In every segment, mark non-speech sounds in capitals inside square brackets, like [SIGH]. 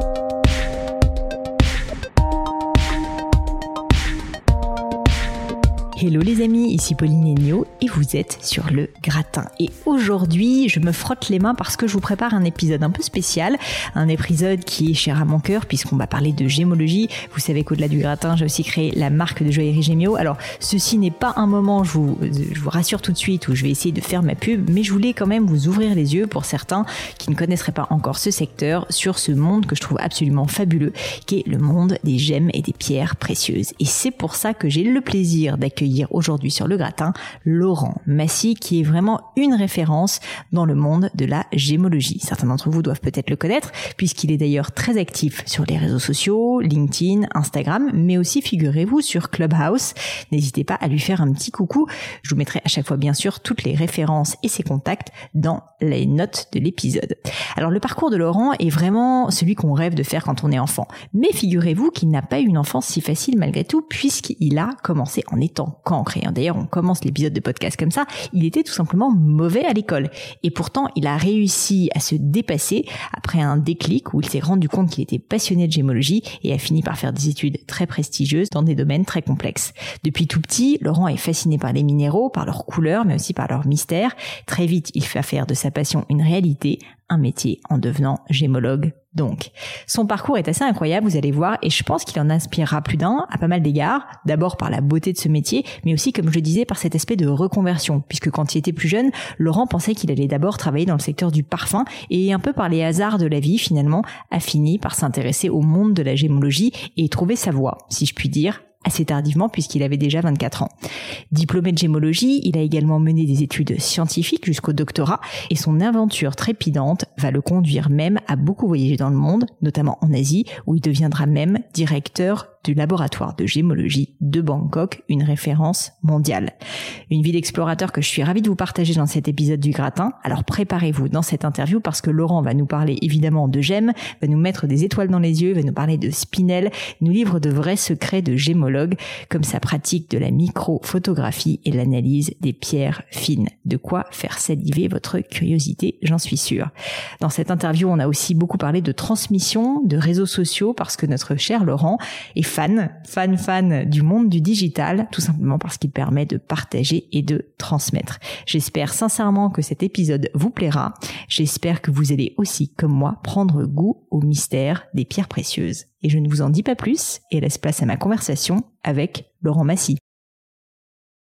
thank you Hello les amis, ici Pauline Ennio et vous êtes sur le gratin. Et aujourd'hui, je me frotte les mains parce que je vous prépare un épisode un peu spécial, un épisode qui est cher à mon cœur puisqu'on va parler de gémologie. Vous savez qu'au-delà du gratin, j'ai aussi créé la marque de joaillerie Gémio. Alors, ceci n'est pas un moment, je vous, je vous rassure tout de suite, où je vais essayer de faire ma pub, mais je voulais quand même vous ouvrir les yeux pour certains qui ne connaisseraient pas encore ce secteur sur ce monde que je trouve absolument fabuleux, qui est le monde des gemmes et des pierres précieuses. Et c'est pour ça que j'ai le plaisir d'accueillir aujourd'hui sur le gratin Laurent Massy, qui est vraiment une référence dans le monde de la gémologie. Certains d'entre vous doivent peut-être le connaître, puisqu'il est d'ailleurs très actif sur les réseaux sociaux, LinkedIn, Instagram, mais aussi figurez-vous sur Clubhouse. N'hésitez pas à lui faire un petit coucou. Je vous mettrai à chaque fois bien sûr toutes les références et ses contacts dans les notes de l'épisode. Alors le parcours de Laurent est vraiment celui qu'on rêve de faire quand on est enfant. Mais figurez-vous qu'il n'a pas eu une enfance si facile malgré tout, puisqu'il a commencé en étant cancre. Et d'ailleurs, on commence l'épisode de podcast comme ça. Il était tout simplement mauvais à l'école. Et pourtant, il a réussi à se dépasser après un déclic où il s'est rendu compte qu'il était passionné de gémologie et a fini par faire des études très prestigieuses dans des domaines très complexes. Depuis tout petit, Laurent est fasciné par les minéraux, par leurs couleurs, mais aussi par leur mystère. Très vite, il fait faire de sa passion une réalité, un métier en devenant gémologue donc. Son parcours est assez incroyable, vous allez voir, et je pense qu'il en inspirera plus d'un à pas mal d'égards, d'abord par la beauté de ce métier, mais aussi, comme je le disais, par cet aspect de reconversion, puisque quand il était plus jeune, Laurent pensait qu'il allait d'abord travailler dans le secteur du parfum, et un peu par les hasards de la vie, finalement, a fini par s'intéresser au monde de la gémologie et trouver sa voie, si je puis dire, assez tardivement puisqu'il avait déjà 24 ans. Diplômé de gémologie, il a également mené des études scientifiques jusqu'au doctorat et son aventure trépidante va le conduire même à beaucoup voyager dans le monde, notamment en Asie où il deviendra même directeur du laboratoire de gémologie de Bangkok, une référence mondiale. Une vie d'explorateur que je suis ravie de vous partager dans cet épisode du gratin. Alors préparez-vous dans cette interview parce que Laurent va nous parler évidemment de gemmes, va nous mettre des étoiles dans les yeux, va nous parler de spinel, nous livre de vrais secrets de gémologue, comme sa pratique de la microphotographie et l'analyse des pierres fines. De quoi faire saliver votre curiosité, j'en suis sûre. Dans cette interview, on a aussi beaucoup parlé de transmission, de réseaux sociaux, parce que notre cher Laurent est fan, fan, fan du monde du digital, tout simplement parce qu'il permet de partager et de transmettre. J'espère sincèrement que cet épisode vous plaira. J'espère que vous allez aussi, comme moi, prendre goût au mystère des pierres précieuses. Et je ne vous en dis pas plus et laisse place à ma conversation avec Laurent Massy.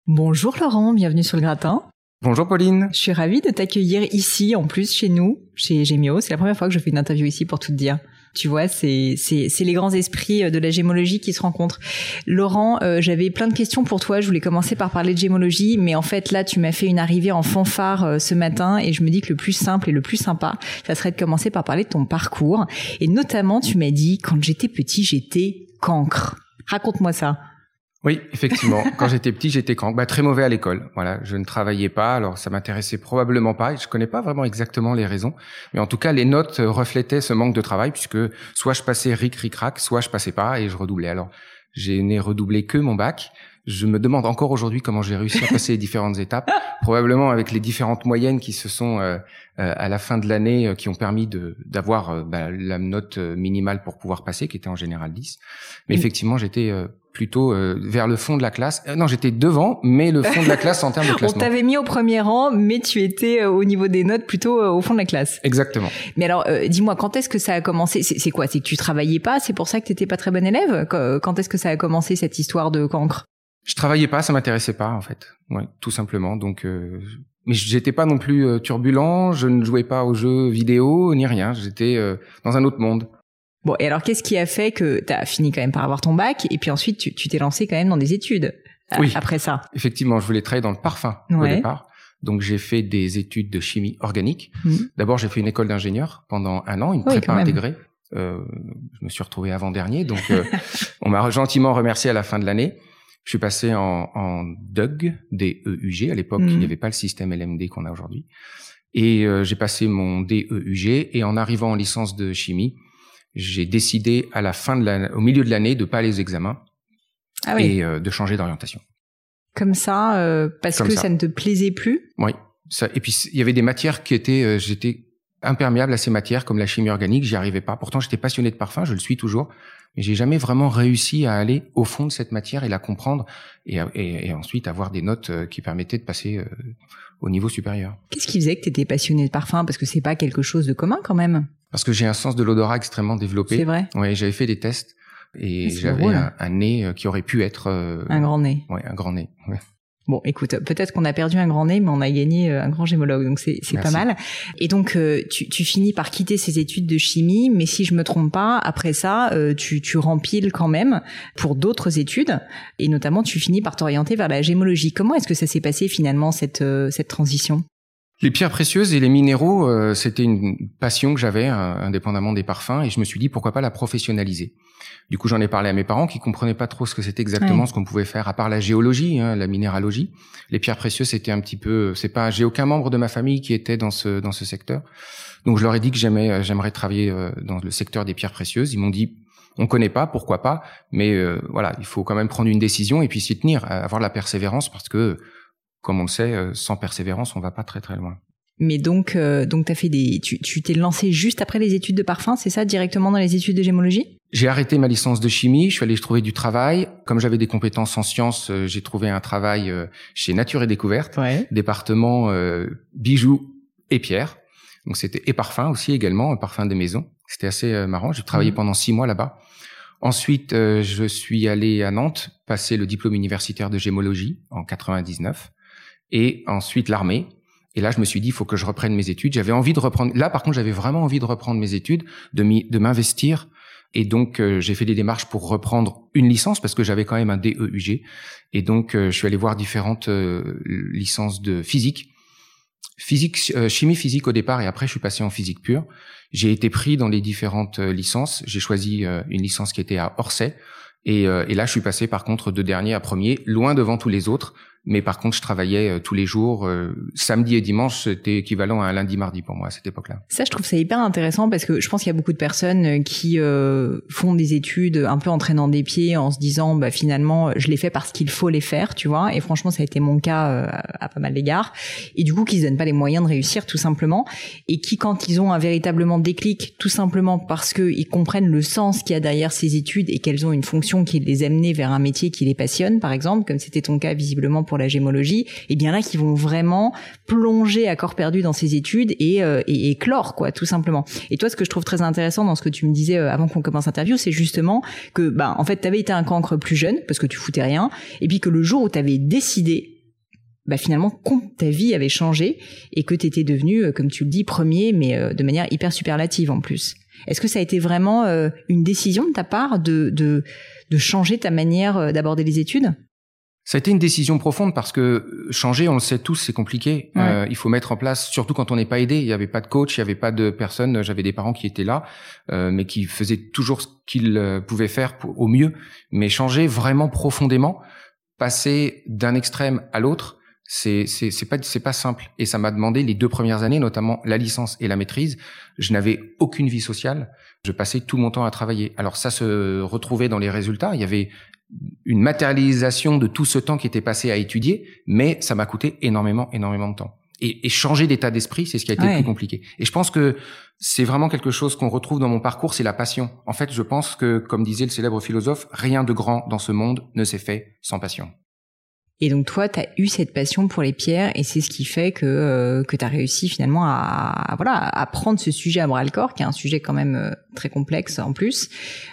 Bonjour Laurent, bienvenue sur le gratin. Bonjour Pauline. Je suis ravie de t'accueillir ici, en plus chez nous, chez Gemio. C'est la première fois que je fais une interview ici pour tout te dire. Tu vois, c'est c'est les grands esprits euh, de la gémologie qui se rencontrent. Laurent, euh, j'avais plein de questions pour toi. Je voulais commencer par parler de gémologie, mais en fait là, tu m'as fait une arrivée en fanfare euh, ce matin, et je me dis que le plus simple et le plus sympa, ça serait de commencer par parler de ton parcours. Et notamment, tu m'as dit quand j'étais petit, j'étais cancre. Raconte-moi ça. Oui, effectivement. [LAUGHS] Quand j'étais petit, j'étais bah, très mauvais à l'école. Voilà, je ne travaillais pas, alors ça m'intéressait probablement pas. Et je connais pas vraiment exactement les raisons, mais en tout cas, les notes reflétaient ce manque de travail puisque soit je passais ric ric rac, soit je passais pas et je redoublais. Alors, j'ai n'ai redoublé que mon bac. Je me demande encore aujourd'hui comment j'ai réussi à passer les différentes étapes, probablement avec les différentes moyennes qui se sont euh, euh, à la fin de l'année euh, qui ont permis de d'avoir bah, la note minimale pour pouvoir passer, qui était en général 10. Mais effectivement, j'étais plutôt euh, vers le fond de la classe. Euh, non, j'étais devant, mais le fond de la classe en termes de [LAUGHS] classement. On t'avait mis au premier rang, mais tu étais euh, au niveau des notes plutôt au fond de la classe. Exactement. Mais alors, dis-moi, quand est-ce que ça a commencé? C'est quoi? C'est que tu travaillais pas? C'est pour ça que t'étais pas très bon élève? Quand est-ce que ça a commencé cette histoire de cancre? Je travaillais pas, ça m'intéressait pas en fait. Ouais, tout simplement. Donc, mais j'étais pas non plus turbulent. Je ne jouais pas aux jeux vidéo ni rien. J'étais dans un autre monde. Bon, et alors qu'est-ce qui a fait que tu as fini quand même par avoir ton bac et puis ensuite tu t'es lancé quand même dans des études euh, oui. après ça? Effectivement, je voulais travailler dans le parfum au départ. Donc j'ai fait des études de chimie organique. Mmh. D'abord, j'ai fait une école d'ingénieur pendant un an, une prépa intégrée. Euh, je me suis retrouvé avant dernier, donc euh, [LAUGHS] on m'a gentiment remercié à la fin de l'année. Je suis passé en, en DUG, D-E-U-G. À l'époque, il n'y mmh. avait pas le système LMD qu'on a aujourd'hui. Et euh, j'ai passé mon DEUG et en arrivant en licence de chimie, j'ai décidé à la fin de la, au milieu de l'année de pas aller aux examens ah oui. et euh, de changer d'orientation. Comme ça, euh, parce que ça. ne te plaisait plus? Oui. Ça, et puis il y avait des matières qui étaient, euh, j'étais imperméable à ces matières comme la chimie organique, j'y arrivais pas. Pourtant, j'étais passionné de parfum, je le suis toujours, mais j'ai jamais vraiment réussi à aller au fond de cette matière et la comprendre et, et, ensuite avoir des notes euh, qui permettaient de passer euh, au niveau supérieur. Qu'est-ce qui faisait que tu étais passionné de parfum? Parce que c'est pas quelque chose de commun quand même. Parce que j'ai un sens de l'odorat extrêmement développé. C'est vrai. Oui, j'avais fait des tests et j'avais un, nez euh, qui aurait pu être un grand nez. Oui, un grand nez. Ouais. Bon, écoute, peut-être qu'on a perdu un grand nez, mais on a gagné euh, un grand gémologue, donc c'est pas mal. Et donc, euh, tu, tu, finis par quitter ces études de chimie, mais si je me trompe pas, après ça, euh, tu, tu rempiles quand même pour d'autres études, et notamment tu finis par t'orienter vers la gémologie. Comment est-ce que ça s'est passé finalement cette cette transition? Les pierres précieuses et les minéraux, c'était une passion que j'avais, indépendamment des parfums, et je me suis dit pourquoi pas la professionnaliser. Du coup, j'en ai parlé à mes parents qui comprenaient pas trop ce que c'était exactement ce qu'on pouvait faire, à part la géologie, hein, la minéralogie. Les pierres précieuses, c'était un petit peu, c'est pas, j'ai aucun membre de ma famille qui était dans ce dans ce secteur. Donc, je leur ai dit que j'aimais, euh, j'aimerais travailler euh, dans le secteur des pierres précieuses. Ils m'ont dit, on connaît pas, pourquoi pas, mais euh, voilà, il faut quand même prendre une décision et puis s'y tenir, avoir la persévérance parce que, comme on le sait, sans persévérance, on va pas très très loin. Mais donc, euh, donc t'as fait des, tu, tu t'es lancé juste après les études de parfum, c'est ça, directement dans les études de gémologie? J'ai arrêté ma licence de chimie, je suis allé trouver du travail. Comme j'avais des compétences en sciences, euh, j'ai trouvé un travail euh, chez Nature et Découverte, département euh, bijoux et pierres. Donc c'était et parfum aussi également, un parfum des maisons. C'était assez marrant. J'ai travaillé mmh. pendant six mois là-bas. Ensuite, je suis allé à Nantes passer le diplôme universitaire de gémologie en 99, et ensuite l'armée et là, je me suis dit, il faut que je reprenne mes études. J'avais envie de reprendre. Là, par contre, j'avais vraiment envie de reprendre mes études, de m'investir. Et donc, euh, j'ai fait des démarches pour reprendre une licence parce que j'avais quand même un DEUG. Et donc, euh, je suis allé voir différentes euh, licences de physique, physique, chimie physique au départ, et après, je suis passé en physique pure. J'ai été pris dans les différentes licences. J'ai choisi une licence qui était à Orsay. Et, et là, je suis passé par contre de dernier à premier, loin devant tous les autres. Mais par contre, je travaillais euh, tous les jours. Euh, samedi et dimanche, c'était équivalent à un lundi-mardi pour moi à cette époque-là. Ça, je trouve ça hyper intéressant parce que je pense qu'il y a beaucoup de personnes euh, qui font des études un peu en traînant des pieds, en se disant, bah finalement, je les fais parce qu'il faut les faire, tu vois. Et franchement, ça a été mon cas à pas mal d'égards. Et du coup, qui se donnent pas les moyens de réussir, tout simplement. Et qui, quand ils ont un véritablement déclic, tout simplement parce qu'ils comprennent le sens qu'il y a derrière ces études et qu'elles ont une fonction qui les amener vers un métier qui les passionne, par exemple, comme c'était ton cas visiblement pour la gémologie, et bien là qui vont vraiment plonger à corps perdu dans ces études et, euh, et éclore quoi, tout simplement. Et toi, ce que je trouve très intéressant dans ce que tu me disais euh, avant qu'on commence l'interview, c'est justement que bah en fait tu avais été un cancre plus jeune parce que tu foutais rien, et puis que le jour où tu avais décidé bah finalement ta vie avait changé et que tu étais devenu, euh, comme tu le dis, premier, mais de manière hyper superlative en plus. Est-ce que ça a été vraiment une décision de ta part de, de, de changer ta manière d'aborder les études? Ça a été une décision profonde parce que changer, on le sait tous, c'est compliqué. Euh, il faut mettre en place, surtout quand on n'est pas aidé. Il n'y avait pas de coach, il n'y avait pas de personne. J'avais des parents qui étaient là, euh, mais qui faisaient toujours ce qu'ils euh, pouvaient faire au mieux. Mais changer vraiment profondément, passer d'un extrême à l'autre, c'est c'est c'est pas c'est pas simple. Et ça m'a demandé les deux premières années, notamment la licence et la maîtrise. Je n'avais aucune vie sociale. Je passais tout mon temps à travailler. Alors ça se retrouvait dans les résultats. Il y avait une matérialisation de tout ce temps qui était passé à étudier, mais ça m'a coûté énormément, énormément de temps. Et, changer d'état d'esprit, c'est ce qui a été le plus compliqué. Et je pense que c'est vraiment quelque chose qu'on retrouve dans mon parcours, c'est la passion. En fait, je pense que, comme disait le célèbre philosophe, rien de grand dans ce monde ne s'est fait sans passion. Et donc toi, tu as eu cette passion pour les pierres et c'est ce qui fait que euh, que tu as réussi finalement à, voilà à prendre ce sujet à bras le corps, qui est un sujet quand même euh, très complexe en plus,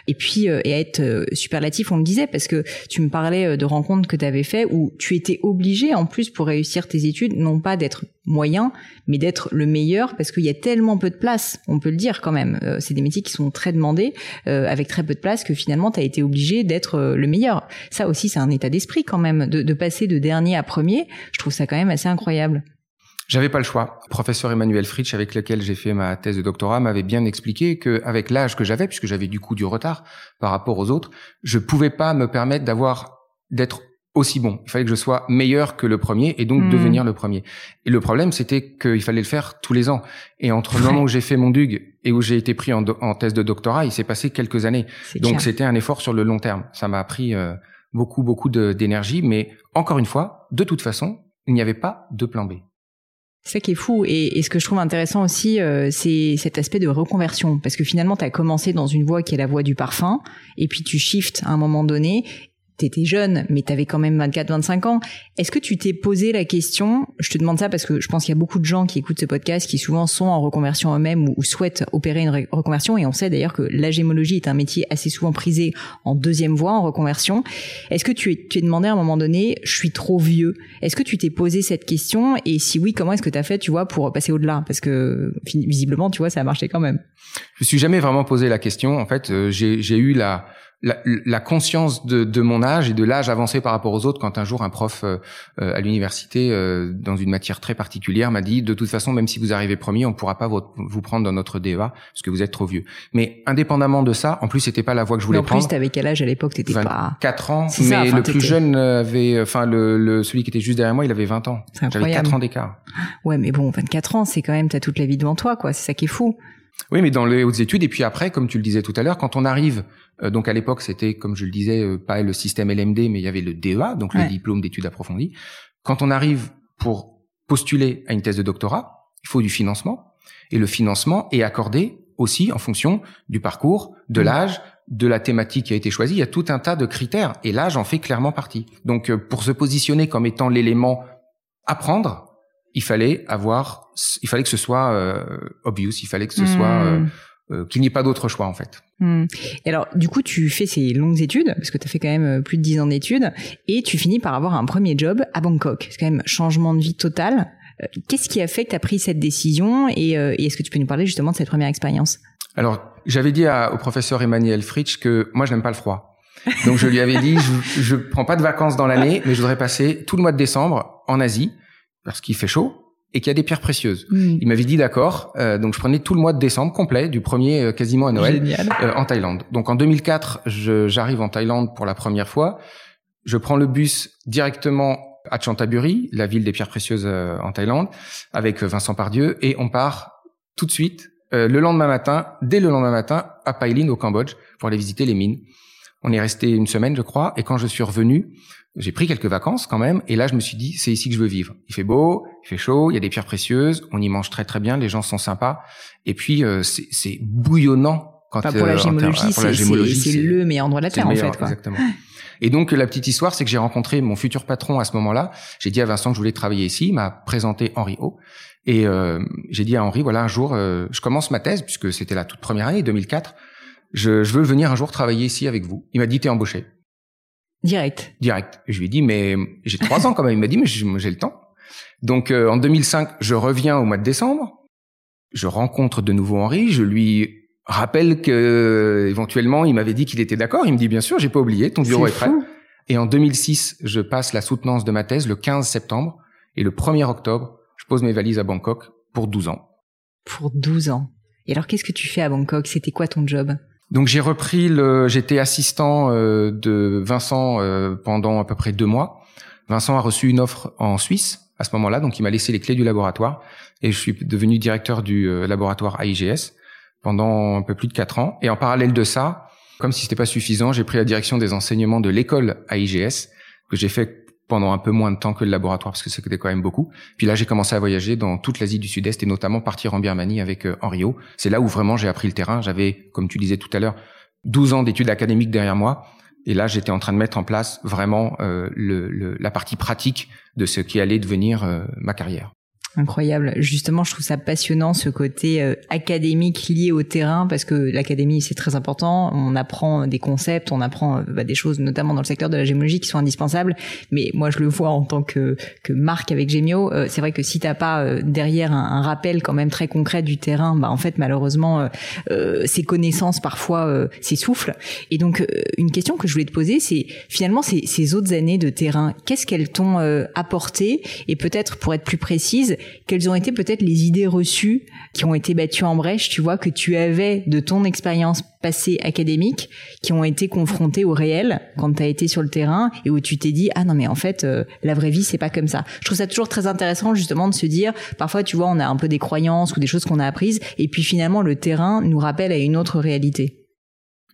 et puis euh, et être superlatif, on le disait, parce que tu me parlais de rencontres que tu avais fait où tu étais obligé en plus pour réussir tes études, non pas d'être moyen, mais d'être le meilleur parce qu'il y a tellement peu de place, on peut le dire quand même. Euh, c'est des métiers qui sont très demandés, euh, avec très peu de place, que finalement tu as été obligé d'être euh, le meilleur. Ça aussi, c'est un état d'esprit quand même, de, de, passer de dernier à premier. Je trouve ça quand même assez incroyable. J'avais pas le choix. Le professeur Emmanuel Fritsch, avec lequel j'ai fait ma thèse de doctorat, m'avait bien expliqué que, avec l'âge que j'avais, puisque j'avais du coup du retard par rapport aux autres, je pouvais pas me permettre d'avoir d'être aussi bon. Il fallait que je sois meilleur que le premier et donc hmm. devenir le premier. Et le problème, c'était qu'il fallait le faire tous les ans. Et entre le moment où j'ai fait mon DUG et où j'ai été pris en, thèse de doctorat, il s'est passé quelques années. Donc c'était un effort sur le long terme. Ça m'a pris euh, beaucoup, beaucoup d'énergie. Mais encore une fois, de toute façon, il n'y avait pas de plan B. Ça qui est fou. Et, ce que je trouve intéressant aussi, euh, c'est cet aspect de reconversion. Parce que finalement, tu as commencé dans une voie qui est la voie du parfum, et puis tu shifts à un moment donné, t'étais jeune, mais t'avais quand même 24-25 ans. Est-ce que tu t'es posé la question Je te demande ça parce que je pense qu'il y a beaucoup de gens qui écoutent ce podcast qui souvent sont en reconversion eux-mêmes ou, souhaitent opérer une reconversion. Et on sait d'ailleurs que la gémologie est un métier assez souvent prisé en deuxième voie, en reconversion. Est-ce que tu t'es demandé à un moment donné, je suis trop vieux? Est-ce que tu t'es posé cette question? Et si oui, comment est-ce que tu as fait, tu vois, pour passer au-delà? Parce que visiblement, tu vois, ça a marché quand même. Je me suis jamais vraiment posé la question. En fait, euh, j'ai eu la la, conscience de, mon âge et de l'âge avancé par rapport aux autres quand un jour un prof euh, euh, à l'université euh, dans une matière très particulière m'a dit de toute façon même si vous arrivez premier on pourra pas vous, prendre dans notre DEA parce que vous êtes trop vieux. Mais indépendamment de ça en plus c'était pas la voie que je voulais prendre en plus t'avais quel âge à l'époque? T'étais pas 4 ans mais le plus jeune avait enfin le, celui qui était juste derrière moi il avait 20 ans. J'avais 4 ans d'écart. Ouais mais bon 24 ans c'est quand même t'as toute la vie devant toi quoi. C'est ça qui est fou oui, mais dans les hautes études, et puis après, comme tu le disais tout à l'heure, quand on arrive, euh, donc à l'époque, c'était, comme je le disais, euh, pas le système LMD, mais il y avait le DEA, donc le diplôme d'études approfondies. Quand on arrive pour postuler à une thèse de doctorat, il faut du financement, et le financement est accordé aussi en fonction du parcours, de mmh. l'âge, de la thématique qui a été choisie. Il y a tout un tas de critères, et l'âge en fait clairement partie. Donc, euh, pour se positionner comme étant l'élément à prendre, il fallait avoir, il fallait que ce soit euh, obvious, il fallait que ce soit euh, hmm. euh, qu'il n'y ait pas d'autre choix en fait. Hmm. Et alors, du coup, tu fais ces longues études, parce que tu as fait quand même plus de dix ans d'études, et tu finis par avoir un premier job à Bangkok. C'est quand même changement de vie total. Qu'est-ce qui a fait que tu as pris cette décision et, est-ce que tu peux nous parler justement de cette première expérience? Alors, j'avais dit au professeur Emmanuel Fritsch que moi, je n'aime pas le froid. Donc, je lui avais dit, je, je prends pas de vacances dans l'année, mais je voudrais passer tout le mois de décembre en Asie parce qu'il fait chaud et qu'il y a des pierres précieuses. Hmm. Il m'avait dit d'accord, euh, donc je prenais tout le mois de décembre complet, du premier euh, quasiment à Noël, euh, en Thaïlande. Donc en 2004, j'arrive en Thaïlande pour la première fois. Je prends le bus directement à Chantaburi, la ville des pierres précieuses en Thaïlande, avec Vincent Pardieu, et on part tout de suite le lendemain matin, dès le lendemain matin, à Pailin au Cambodge pour aller visiter les mines. On est resté une semaine, je crois, et quand je suis revenu, j'ai pris quelques vacances quand même, et là je me suis dit, c'est ici que je veux vivre. Il fait beau, il fait chaud, il y a des pierres précieuses, on y mange très très bien, les gens sont sympas, et puis euh, c'est bouillonnant. Quand, pour la gémologie, c'est le meilleur endroit de la Terre en fait. Quoi. Exactement. Et donc la petite histoire, c'est que j'ai rencontré mon futur patron à ce moment-là. J'ai dit à Vincent que je voulais travailler ici. Il m'a présenté Henri O. Et euh, j'ai dit à Henri, voilà, un jour, euh, je commence ma thèse, puisque c'était la toute première année, 2004 je, je veux venir un jour travailler ici avec vous. Il m'a dit, t'es embauché. Direct. Direct. je lui ai dit, mais j'ai trois ans quand même. Il m'a dit, mais j'ai le temps. Donc euh, en 2005, je reviens au mois de décembre. Je rencontre de nouveau Henri. Je lui rappelle que éventuellement, il m'avait dit qu'il était d'accord. Il me dit, bien sûr, j'ai pas oublié. Ton bureau est, prêt. Et en 2006, je passe la soutenance de ma thèse le 15 septembre. Et le 1er octobre, je pose mes valises à Bangkok pour 12 ans. Pour 12 ans. Et alors, qu'est-ce que tu fais à Bangkok? C'était quoi ton job? Donc j'ai repris le, j'étais assistant euh, de Vincent euh, pendant à peu près deux mois. Vincent a reçu une offre en Suisse à ce moment-là, donc il m'a laissé les clés du laboratoire et je suis devenu directeur du euh, laboratoire AIGS pendant un peu plus de quatre ans. Et en parallèle de ça, comme si c'était pas suffisant, j'ai pris la direction des enseignements de l'école AIGS que j'ai fait pendant un peu moins de temps que le laboratoire parce que c'était quand même beaucoup. Puis là, j'ai commencé à voyager dans toute l'Asie du Sud-Est et notamment partir en Birmanie avec euh, Henrio. C'est là où vraiment j'ai appris le terrain. J'avais, comme tu disais tout à l'heure, 12 ans d'études académiques derrière moi. Et là, j'étais en train de mettre en place vraiment euh, le, la partie pratique de ce qui allait devenir euh, ma carrière. Incroyable. Justement, je trouve ça passionnant ce côté euh, académique lié au terrain parce que l'académie c'est très important. On apprend des concepts, on apprend euh, bah, des choses, notamment dans le secteur de la gémologie, qui sont indispensables. Mais moi, je le vois en tant que que marque avec Gemio. Euh, c'est vrai que si t'as pas derrière un, rappel quand même très concret du terrain, bah en fait malheureusement ces connaissances parfois s'essoufflent. Et donc une question que je voulais te poser, c'est finalement ces, ces autres années de terrain, qu'est-ce qu'elles t'ont apporté? Et peut-être pour être plus précise quelles ont été peut-être les idées reçues qui ont été battues en brèche, tu vois, que tu avais de ton expérience passée académique, qui ont été confrontées au réel quand tu as été sur le terrain et où tu t'es dit ah non mais en fait euh, la vraie vie c'est pas comme ça. Je trouve ça toujours très intéressant justement de se dire parfois tu vois on a un peu des croyances ou des choses qu'on a apprises et puis finalement le terrain nous rappelle à une autre réalité.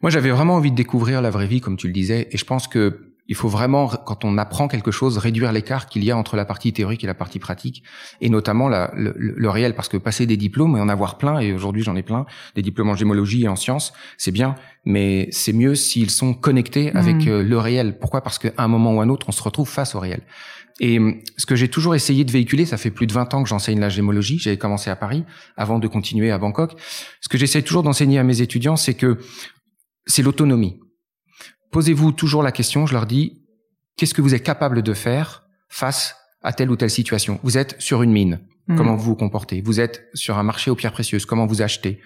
Moi j'avais vraiment envie de découvrir la vraie vie comme tu le disais et je pense que il faut vraiment, quand on apprend quelque chose, réduire l'écart qu'il y a entre la partie théorique et la partie pratique, et notamment la, le, le, réel, parce que passer des diplômes et en avoir plein, et aujourd'hui j'en ai plein, des diplômes en gémologie et en sciences, c'est bien, mais c'est mieux s'ils sont connectés avec mmh. euh, le réel. Pourquoi? Parce qu'à un moment ou un autre, on se retrouve face au réel. Et hum, ce que j'ai toujours essayé de véhiculer, ça fait plus de 20 ans que j'enseigne la gémologie, j'avais commencé à Paris avant de continuer à Bangkok. Ce que j'essaie toujours d'enseigner à mes étudiants, c'est que c'est l'autonomie. Posez-vous toujours la question, je leur dis, qu'est-ce que vous êtes capable de faire face à telle ou telle situation? Vous êtes sur une mine, mmh. comment vous vous comportez? Vous êtes sur un marché aux pierres précieuses, comment vous achetez?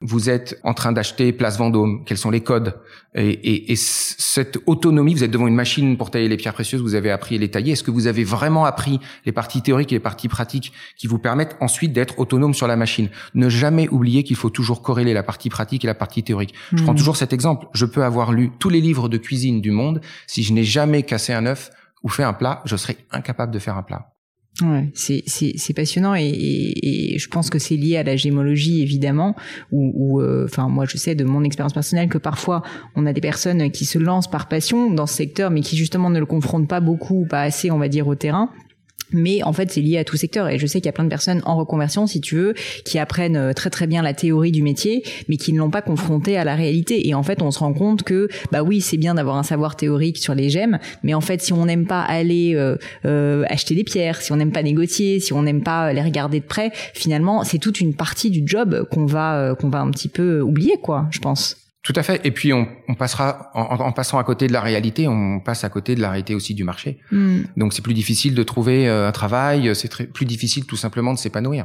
Vous êtes en train d'acheter Place Vendôme, quels sont les codes? Et, et, et, cette autonomie, vous êtes devant une machine pour tailler les pierres précieuses, vous avez appris à les tailler. Est-ce que vous avez vraiment appris les parties théoriques et les parties pratiques qui vous permettent ensuite d'être autonome sur la machine? Ne jamais oublier qu'il faut toujours corréler la partie pratique et la partie théorique. Je prends hmm. toujours cet exemple. Je peux avoir lu tous les livres de cuisine du monde. Si je n'ai jamais cassé un œuf ou fait un plat, je serai incapable de faire un plat. Ouais, c'est passionnant et, et, et, je pense que c'est lié à la gémologie évidemment ou euh, enfin moi je sais de mon expérience personnelle que parfois on a des personnes qui se lancent par passion dans ce secteur mais qui justement ne le confrontent pas beaucoup ou pas assez on va dire au terrain mais en fait c'est lié à tout secteur. Et je sais qu'il y a plein de personnes en reconversion si tu veux qui apprennent euh, très très bien la théorie du métier mais qui ne l'ont pas confronté à la réalité. Et en fait on se rend compte que bah oui c'est bien d'avoir un savoir théorique sur les gemmes mais en fait si on n'aime pas aller euh, euh, acheter des pierres si on n'aime pas négocier si on n'aime pas les regarder de près finalement c'est toute une partie du job qu'on va qu'on va un petit peu oublier quoi je pense tout à fait. Et puis on, on passera en, en, passant à côté de la réalité, on passe à côté de la réalité aussi du marché. Mm. Donc c'est plus difficile de trouver euh, un travail, c'est plus difficile tout simplement de s'épanouir.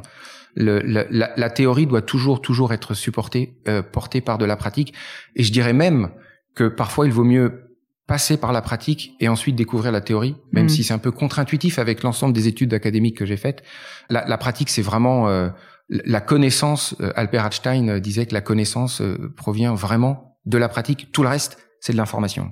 Le, la, la, théorie doit toujours toujours être supportée, euh, portée par de la pratique. Et je dirais même que parfois il vaut mieux passer par la pratique et ensuite découvrir la théorie, même mm. si c'est un peu contre-intuitif avec l'ensemble des études académiques que j'ai faites. La, la pratique, c'est vraiment euh, la connaissance, euh, Albert Einstein euh, disait que la connaissance euh, provient vraiment de la pratique. Tout le reste, c'est de l'information.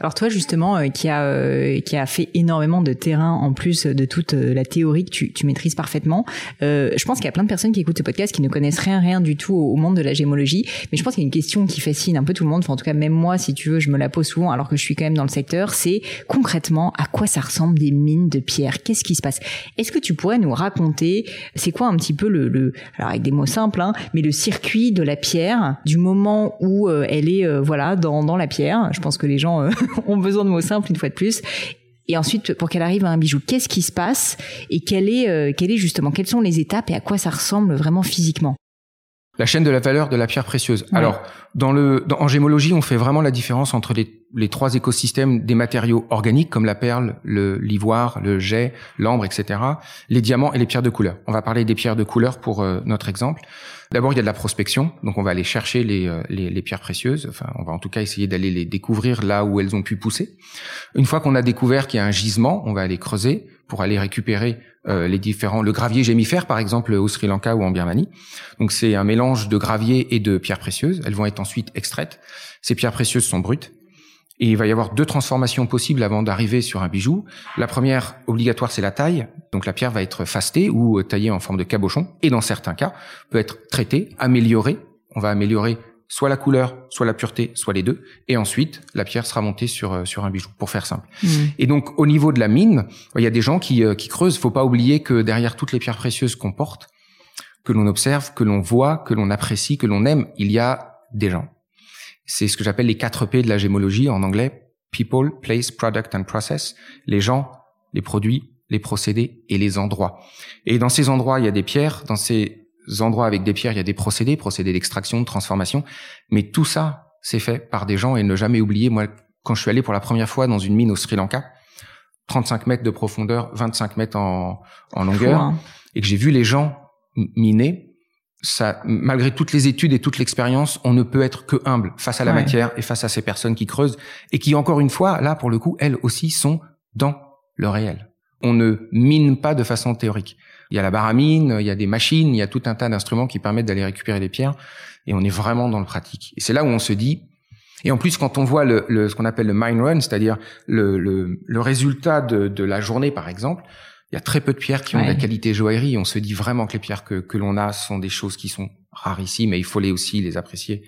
Alors toi justement euh, qui a euh, qui a fait énormément de terrain en plus de toute euh, la théorie que tu, tu maîtrises parfaitement, je pense qu'il y a plein de personnes qui écoutent ce podcast qui ne connaissent rien rien du tout au, monde de la gémologie, mais je pense qu'il y a une question qui fascine un peu tout le monde, enfin, en tout cas même moi si tu veux je me la pose souvent alors que je suis quand même dans le secteur, c'est concrètement à quoi ça ressemble des mines de pierre, qu'est-ce qui se passe? Est-ce que tu pourrais nous raconter c'est quoi un petit peu le, le alors avec des mots simples hein, mais le circuit de la pierre du moment où elle est voilà dans dans la pierre, je pense que les gens euh, [LAUGHS] ont besoin de mots simples une fois de plus. Et ensuite, pour qu'elle arrive à un bijou, qu'est-ce qui se passe et quelle est, euh, quelle est justement, quelles sont les étapes et à quoi ça ressemble vraiment physiquement? La chaîne de la valeur de la pierre précieuse. Alors, dans le, en gémologie, on fait vraiment la différence entre les, les trois écosystèmes des matériaux organiques comme la perle, le l'ivoire, le jet, l'ambre, etc., les diamants et les pierres de couleur. On va parler des pierres de couleur pour euh, notre exemple. D'abord, il y a de la prospection, donc on va aller chercher les, euh, les, pierres précieuses. Enfin, on va en tout cas essayer d'aller les découvrir là où elles ont pu pousser. Une fois qu'on a découvert qu'il y a un gisement, on va aller creuser pour aller récupérer euh, les différents, le gravier gémifère par exemple au Sri Lanka ou en Birmanie. Donc c'est un mélange de gravier et de pierres précieuses. Elles vont être ensuite extraites. Ces pierres précieuses sont brutes. Et il va y avoir deux transformations possibles avant d'arriver sur un bijou. La première obligatoire, c'est la taille. Donc la pierre va être fastée ou taillée en forme de cabochon. Et dans certains cas, peut être traitée, améliorée. On va améliorer soit la couleur, soit la pureté, soit les deux. Et ensuite, la pierre sera montée sur euh, sur un bijou, pour faire simple. Mmh. Et donc, au niveau de la mine, il y a des gens qui, euh, qui creusent. Faut pas oublier que derrière toutes les pierres précieuses qu'on porte, que l'on observe, que l'on voit, que l'on apprécie, que l'on aime, il y a des gens. C'est ce que j'appelle les 4 P de la gémologie en anglais. People, place, product and process. Les gens, les produits, les procédés et les endroits. Et dans ces endroits, il y a des pierres. Dans ces endroits avec des pierres, il y a des procédés, procédés d'extraction, de transformation. Mais tout ça, c'est fait par des gens et ne jamais oublier, moi, quand je suis allé pour la première fois dans une mine au Sri Lanka, 35 mètres de profondeur, 25 mètres en, en longueur, et que j'ai vu les gens miner, ça, malgré toutes les études et toute l'expérience, on ne peut être que humble face à la matière et face à ces personnes qui creusent et qui, encore une fois, là, pour le coup, elles aussi sont dans le réel. On ne mine pas de façon théorique. Il y a la baramine, il y a des machines, il y a tout un tas d'instruments qui permettent d'aller récupérer les pierres et on est vraiment dans le pratique. Et c'est là où on se dit, et en plus, quand on voit le, ce qu'on appelle le mine run, c'est-à-dire le, le, résultat de, de la journée, par exemple, il y a très peu de pierres qui ont de la qualité joaillerie. On se dit vraiment que les pierres que, que l'on a sont des choses qui sont rarissimes et il faut les aussi les apprécier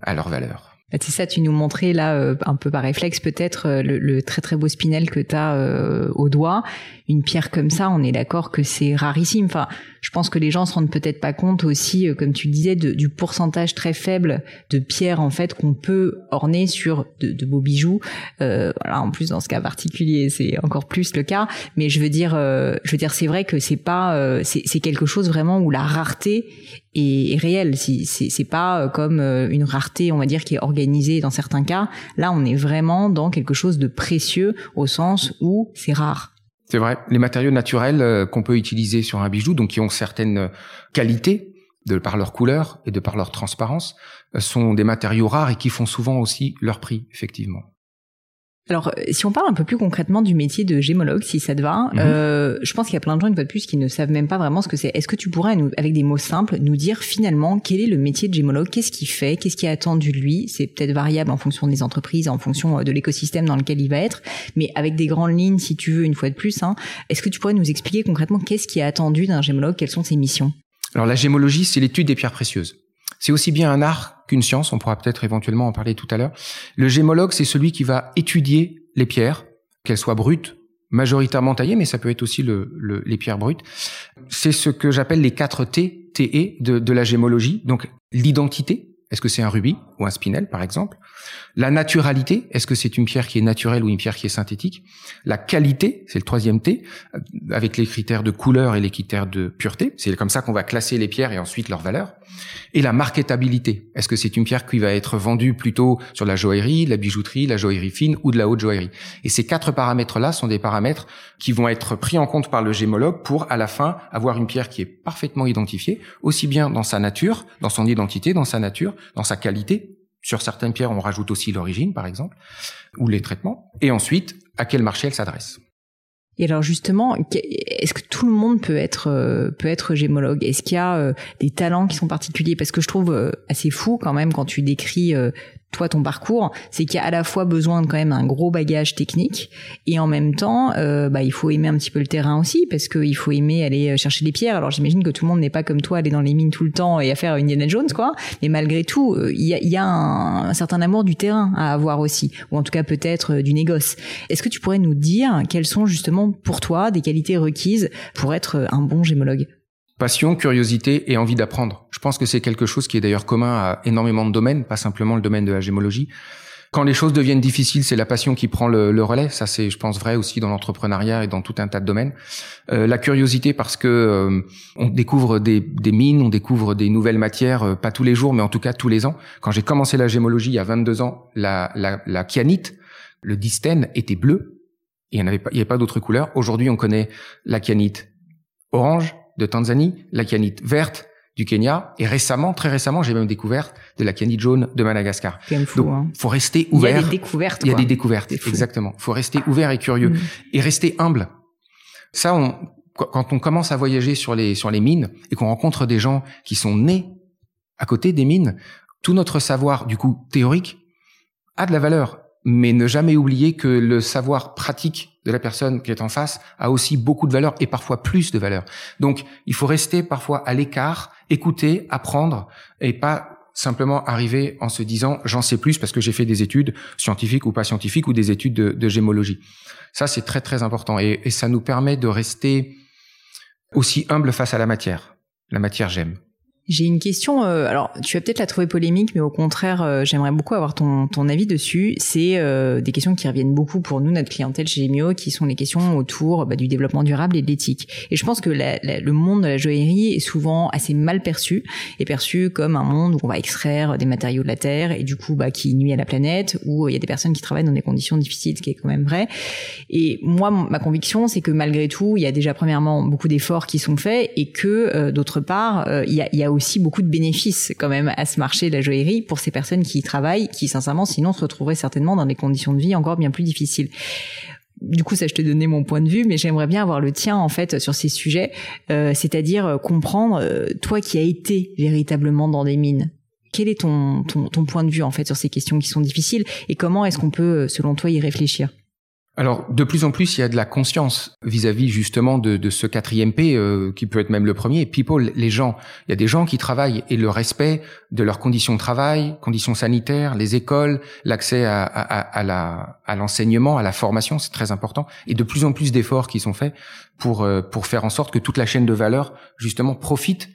à leur valeur. Bah, c'est ça, tu nous montrais là, euh, un peu par réflexe peut-être, euh, le, très très beau spinel que tu as euh, au doigt. Une pierre comme ça, on est d'accord que c'est rarissime. Enfin, je pense que les gens se rendent peut-être pas compte aussi, comme tu disais, du pourcentage très faible de pierres en fait qu'on peut orner sur de, beaux bijoux. voilà, en plus dans ce cas particulier, c'est encore plus le cas. Mais je veux dire, je veux dire, c'est vrai que c'est pas, c'est quelque chose vraiment où la rareté est, est réelle. C'est pas comme une rareté, on va dire, qui est organisée dans certains cas. Là, on est vraiment dans quelque chose de précieux au sens où c'est rare. C'est vrai. Les matériaux naturels euh, qu'on peut utiliser sur un bijou, donc qui ont certaines euh, qualités de par leur couleur et de par leur transparence, euh, sont des matériaux rares et qui font souvent aussi leur prix, effectivement. Alors, euh, si on parle un peu plus concrètement du métier de gémologue, si ça te va, mhm. euh, je pense qu'il y a plein de gens, une fois de plus, qui ne savent même pas vraiment ce que c'est. Est-ce que tu pourrais, nous, avec des mots simples, nous dire finalement quel est le métier de gémologue? Qu'est-ce qu'il fait? Qu'est-ce qui est attendu de lui? C'est peut-être variable en fonction des entreprises, en fonction euh, de l'écosystème dans lequel il va être, mais avec des grandes lignes, si tu veux, une fois de plus. Hein, Est-ce que tu pourrais nous expliquer concrètement qu'est-ce qui est attendu d'un gémologue? Quelles sont ses missions? Alors, la gémologie, c'est l'étude des pierres précieuses. C'est aussi bien un art qu'une science, on pourra peut-être éventuellement en parler tout à l'heure. Le gémologue, c'est celui qui va étudier les pierres, qu'elles soient brutes, majoritairement taillées, mais ça peut être aussi le, les pierres brutes. C'est ce que j'appelle les 4 T, TE de, de la gémologie. Donc l'identité, est-ce que c'est un rubis? Ou un spinel, par exemple La naturalité, est-ce que c'est une pierre qui est naturelle ou une pierre qui est synthétique? La qualité, c'est le troisième T, euh, avec les critères de couleur et les critères de pureté. C'est comme ça qu'on va classer les pierres et ensuite leur valeur. Et la marketabilité, est-ce que c'est une pierre qui va être vendue plutôt sur la joaillerie, la bijouterie, la joaillerie fine ou de la haute joaillerie? Et ces quatre paramètres-là sont des paramètres qui vont être pris en compte par le gémologue pour, à la fin, avoir une pierre qui est parfaitement identifiée, aussi bien dans sa nature, dans son identité, dans sa nature, dans sa qualité. Sur certaines pierres, on rajoute aussi l'origine, par exemple, ou les traitements. Et ensuite, à quel marché elle s'adresse? Et alors justement, est-ce que tout le monde peut être euh, peut être gémologue? Est-ce qu'il y a euh, des talents qui sont particuliers? Parce que je trouve euh, assez fou quand même quand tu décris toi ton parcours, c'est qu'il y a à la fois besoin de quand même un gros bagage technique et en même temps, euh, bah, il faut aimer un petit peu le terrain aussi parce qu'il faut aimer aller euh, chercher les pierres. Alors j'imagine que tout le monde n'est pas comme toi aller dans les mines tout le temps et à faire Indiana Jones quoi, mais malgré tout, euh, il y a, y a un, certain amour du terrain à avoir aussi, ou en tout cas peut-être du négoce. Est-ce que tu pourrais nous dire quelles sont justement pour toi des qualités requises pour être un bon gémologue? Passion, curiosité et envie d'apprendre. Je pense que c'est quelque chose qui est d'ailleurs commun à énormément de domaines, pas simplement le domaine de la gémologie. Quand les choses deviennent difficiles, c'est la passion qui prend le, relais. Ça, c'est, je pense, vrai aussi dans l'entrepreneuriat et dans tout un tas de domaines. Euh, la curiosité, parce que euh, on découvre des, des, mines, on découvre des nouvelles matières, euh, pas tous les jours, mais en tout cas tous les ans. Quand j'ai commencé la gémologie il y a 22 ans, la, la, la kianite, le distène était bleu. Il n'y avait pas, il y avait pas d'autres couleurs. Aujourd'hui, on connaît la kianite orange, de Tanzanie, la canite verte du Kenya, et récemment, très récemment, j'ai même découvert de la canite jaune de Madagascar. Fou, Donc, hein. faut rester ouvert. Il y a des découvertes. Il y a des découvertes, exactement. Faut rester ouvert et curieux mm. et rester humble. Ça, on, quand on commence à voyager sur les sur les mines et qu'on rencontre des gens qui sont nés à côté des mines, tout notre savoir, du coup théorique, a de la valeur mais ne jamais oublier que le savoir pratique de la personne qui est en face a aussi beaucoup de valeur et parfois plus de valeur. Donc, il faut rester parfois à l'écart, écouter, apprendre et pas simplement arriver en se disant j'en sais plus parce que j'ai fait des études scientifiques ou pas scientifiques ou des études de, gémologie. Ça, c'est très très important et, et ça nous permet de rester aussi humble face à la matière. La matière, j'aime. J'ai une question. Euh, alors, tu vas peut-être la trouver polémique, mais au contraire, euh, j'aimerais beaucoup avoir ton, ton avis dessus. C'est euh, des questions qui reviennent beaucoup pour nous, notre clientèle chez Gemio, qui sont les questions autour bah, du développement durable et de l'éthique. Et je pense que le monde de la joaillerie est souvent assez mal perçu, et perçu comme un monde où on va extraire des matériaux de la terre et du coup, bah, qui nuit à la planète, où il y a des personnes qui travaillent dans des conditions difficiles, ce qui est quand même vrai. Et moi, ma conviction, c'est que malgré tout, il y a déjà premièrement beaucoup d'efforts qui sont faits, et que d'autre part, il y a, il y a aussi beaucoup de bénéfices quand même à ce marché de la joaillerie pour ces personnes qui y travaillent, qui sincèrement sinon se retrouveraient certainement dans des conditions de vie encore bien plus difficiles du coup, ça, je te donnais mon point de vue, mais j'aimerais bien avoir le tien en fait sur ces sujets, euh, c'est-à-dire euh, comprendre euh, toi qui as été véritablement dans des mines. Quel est ton, ton, ton point de vue en fait sur ces questions qui sont difficiles et comment est-ce qu'on peut, selon toi, y réfléchir? Alors, de plus en plus, il y a de la conscience vis-à-vis justement de, de, ce quatrième P, euh, qui peut être même le premier, people, les gens. Il y a des gens qui travaillent et le respect de leurs conditions de travail, conditions sanitaires, les écoles, l'accès à, à, à, à l'enseignement, à la formation, c'est très important. Et de plus en plus d'efforts qui sont faits pour, euh, pour faire en sorte que toute la chaîne de valeur, justement, profite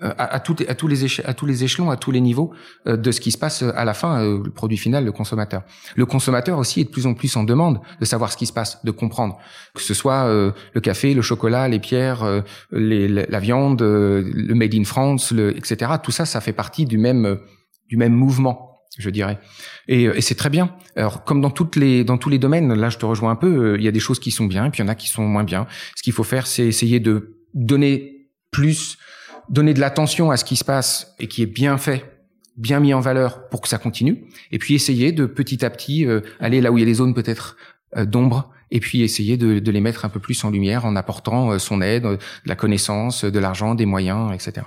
à, à, tout, à, tous les à tous les échelons, à tous les niveaux euh, de ce qui se passe à la fin, euh, le produit final, le consommateur. Le consommateur aussi est de plus en plus en demande de savoir ce qui se passe, de comprendre que ce soit le café, le chocolat, les pierres, les, la viande, le made in France, le, etc. Tout ça, ça fait partie du même du même mouvement je dirais. Et, et c'est très bien. Alors, comme dans toutes les dans tous les domaines, là, je te rejoins un peu. Il y a des choses qui sont bien, et puis il y en a qui sont moins bien. Ce qu'il faut faire, c'est essayer de donner plus donner de l'attention à ce qui se passe et qui est bien fait, bien mis en valeur pour que ça continue, et puis essayer de petit à petit euh, aller là où il y a des zones peut-être euh, d'ombre, et puis essayer de, de, les mettre un peu plus en lumière en apportant euh, son aide, de la connaissance, de l'argent, des moyens, etc.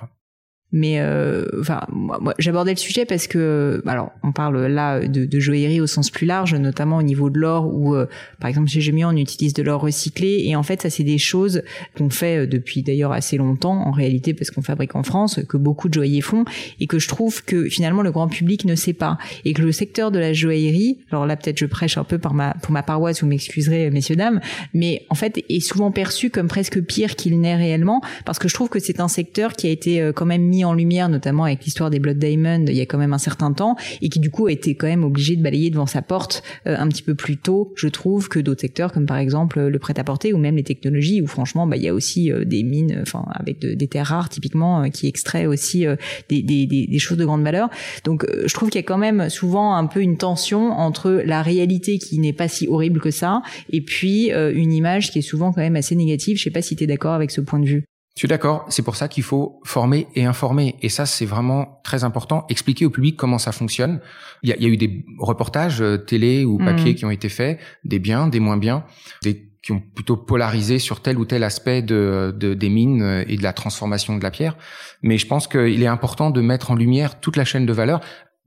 Mais euh, enfin, moi, j'abordais le sujet parce que, alors, on parle là de, de, joaillerie au sens plus large, notamment au niveau de l'or, où, euh, par exemple, chez Gemio, on utilise de l'or recyclé, et en fait, ça, c'est des choses qu'on fait euh, depuis d'ailleurs assez longtemps, en réalité, parce qu'on fabrique en France, que beaucoup de joailliers font, et que je trouve que finalement le grand public ne sait pas, et que le secteur de la joaillerie, alors là, peut-être je prêche un peu par ma, pour ma paroisse, vous m'excuserez, messieurs dames, mais en fait, est souvent perçu comme presque pire qu'il n'est réellement, parce que je trouve que c'est un secteur qui a été quand même mis en lumière, notamment avec l'histoire des Blood Diamond il y a quand même un certain temps, et qui du coup a été quand même obligé de balayer devant sa porte euh, un petit peu plus tôt, je trouve, que d'autres secteurs comme par exemple le prêt-à-porter ou même les technologies, où franchement, bah, il y a aussi euh, des mines, enfin avec des terres rares typiquement, euh, qui extraient aussi des, des, des, choses de grande valeur. Donc je trouve qu'il y a quand même souvent un peu une tension entre la réalité qui n'est pas si horrible que ça, et puis une image qui est souvent quand même assez négative. Je sais pas si tu es d'accord avec ce point de vue. Je suis d'accord. C'est pour ça qu'il faut former et informer. Et ça, c'est vraiment très important. Expliquer au public comment ça fonctionne. Il y a, il y a eu des reportages euh, télé ou papier mmh. qui ont été faits, des biens, des moins biens, des qui ont plutôt polarisé sur tel ou tel aspect de, de, des mines euh, et de la transformation de la pierre. Mais je pense qu'il est important de mettre en lumière toute la chaîne de valeur.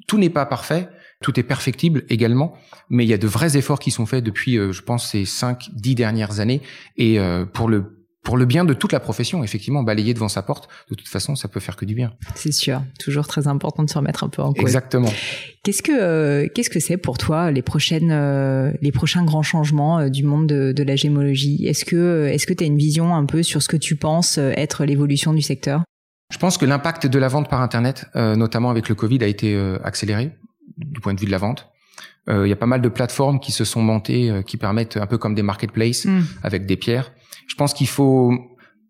Tout n'est pas parfait. Tout est perfectible également, mais il y a de vrais efforts qui sont faits depuis, euh, je pense, ces cinq, dix dernières années. Et pour le pour le bien de toute la profession, effectivement, balayer devant sa porte, de toute façon, ça peut faire que du bien. C'est sûr, toujours très important de se remettre un peu en cause. Exactement. Qu'est-ce que euh, qu'est-ce que c'est pour toi les prochaines euh, les prochains grands changements euh, du monde de, de la gémologie? Est-ce que est-ce que tu as une vision un peu sur ce que tu penses être l'évolution du secteur? Je pense que l'impact de la vente par internet, notamment avec le Covid, a été accéléré du point de vue de la vente. Il y a pas mal de plateformes qui se sont montées, qui permettent un peu comme des marketplaces mmh. avec des pierres je pense qu'il faut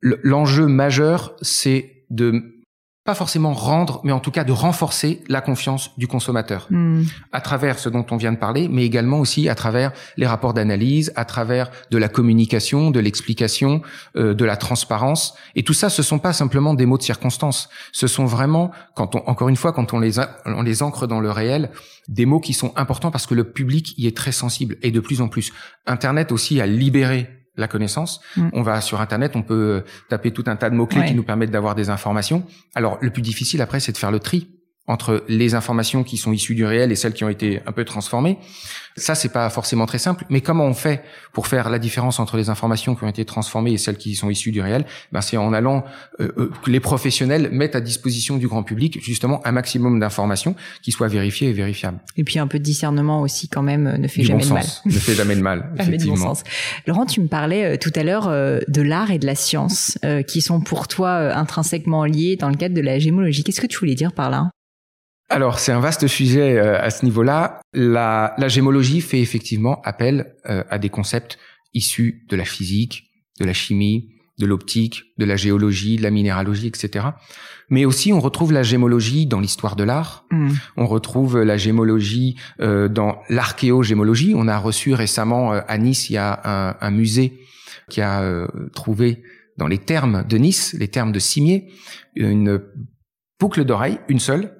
l'enjeu majeur, c'est de pas forcément rendre, mais en tout cas de renforcer la confiance du consommateur hmm. à travers ce dont on vient de parler, mais également aussi à travers les rapports d'analyse, à travers de la communication, de l'explication, euh, de la transparence. Et tout ça, ce sont pas simplement des mots de circonstance. Ce sont vraiment, quand on, encore une fois, quand on les, on les ancre dans le réel, des mots qui sont importants parce que le public y est très sensible et de plus en plus. Internet aussi a libéré la connaissance. Mm. On va sur Internet, on peut taper tout un tas de mots-clés qui nous permettent d'avoir des informations. Alors, le plus difficile après, c'est de faire le tri entre les informations qui sont issues du réel et celles qui ont été un peu transformées. Ça, c'est pas forcément très simple. Mais comment on fait pour faire la différence entre les informations qui ont été transformées et celles qui sont issues du réel? Ben, c'est en allant euh, euh, que les professionnels mettent à disposition du grand public justement un maximum d'informations qui soient vérifiées et vérifiables. Et puis un peu de discernement aussi, quand même, ne fait jamais de mal. Ne fait jamais de mal. [LAUGHS] effectivement. Bon sens. Laurent, tu me parlais euh, tout à l'heure de l'art et de la science qui sont pour toi intrinsèquement liés dans le cadre de la gémologie. Qu'est-ce que tu voulais dire par là? Alors, c'est un vaste sujet euh, à ce niveau-là. La, la, gémologie fait effectivement appel euh, à des concepts issus de la physique, de la chimie, de l'optique, de la géologie, de la minéralogie, etc. Mais aussi, on retrouve la gémologie dans l'histoire de l'art. Mm. On retrouve la gémologie euh, dans l'archéogémologie. On a reçu récemment à Nice, il y a un, un musée qui a trouvé dans les termes de Nice, les termes de Cimier, une boucle d'oreille, une seule,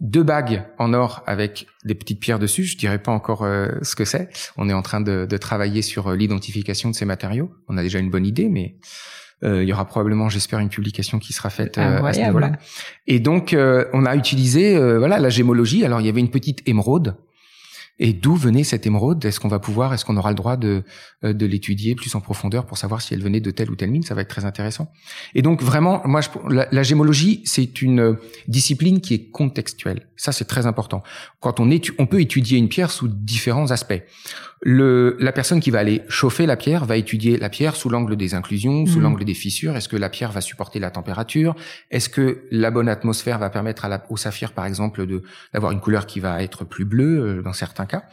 deux bagues en or avec des petites pierres dessus. Je dirais pas encore euh, ce que c'est. On est en train de, de travailler sur euh, l'identification de ces matériaux. On a déjà une bonne idée, mais euh, il y aura probablement, j'espère, une publication qui sera faite à ce niveau-là. Et donc, on a utilisé voilà la gémologie. Alors, il y avait une petite émeraude. Et d'où venait cette émeraude? Est-ce qu'on va pouvoir, est-ce qu'on aura le droit de, euh, de l'étudier plus en profondeur pour savoir si elle venait de telle ou telle mine? Ça va être très intéressant. Et donc vraiment, moi, je, la, la gémologie, c'est une discipline qui est contextuelle. Ça, c'est très important. Quand on, on peut étudier une pierre sous différents aspects. Le, la personne qui va aller chauffer la pierre va étudier la pierre sous l'angle des inclusions, sous mmh. l'angle des fissures. Est-ce que la pierre va supporter la température? Est-ce que la bonne atmosphère va permettre à la, au saphir, par exemple, de d'avoir une couleur qui va être plus bleue euh, dans certains cas?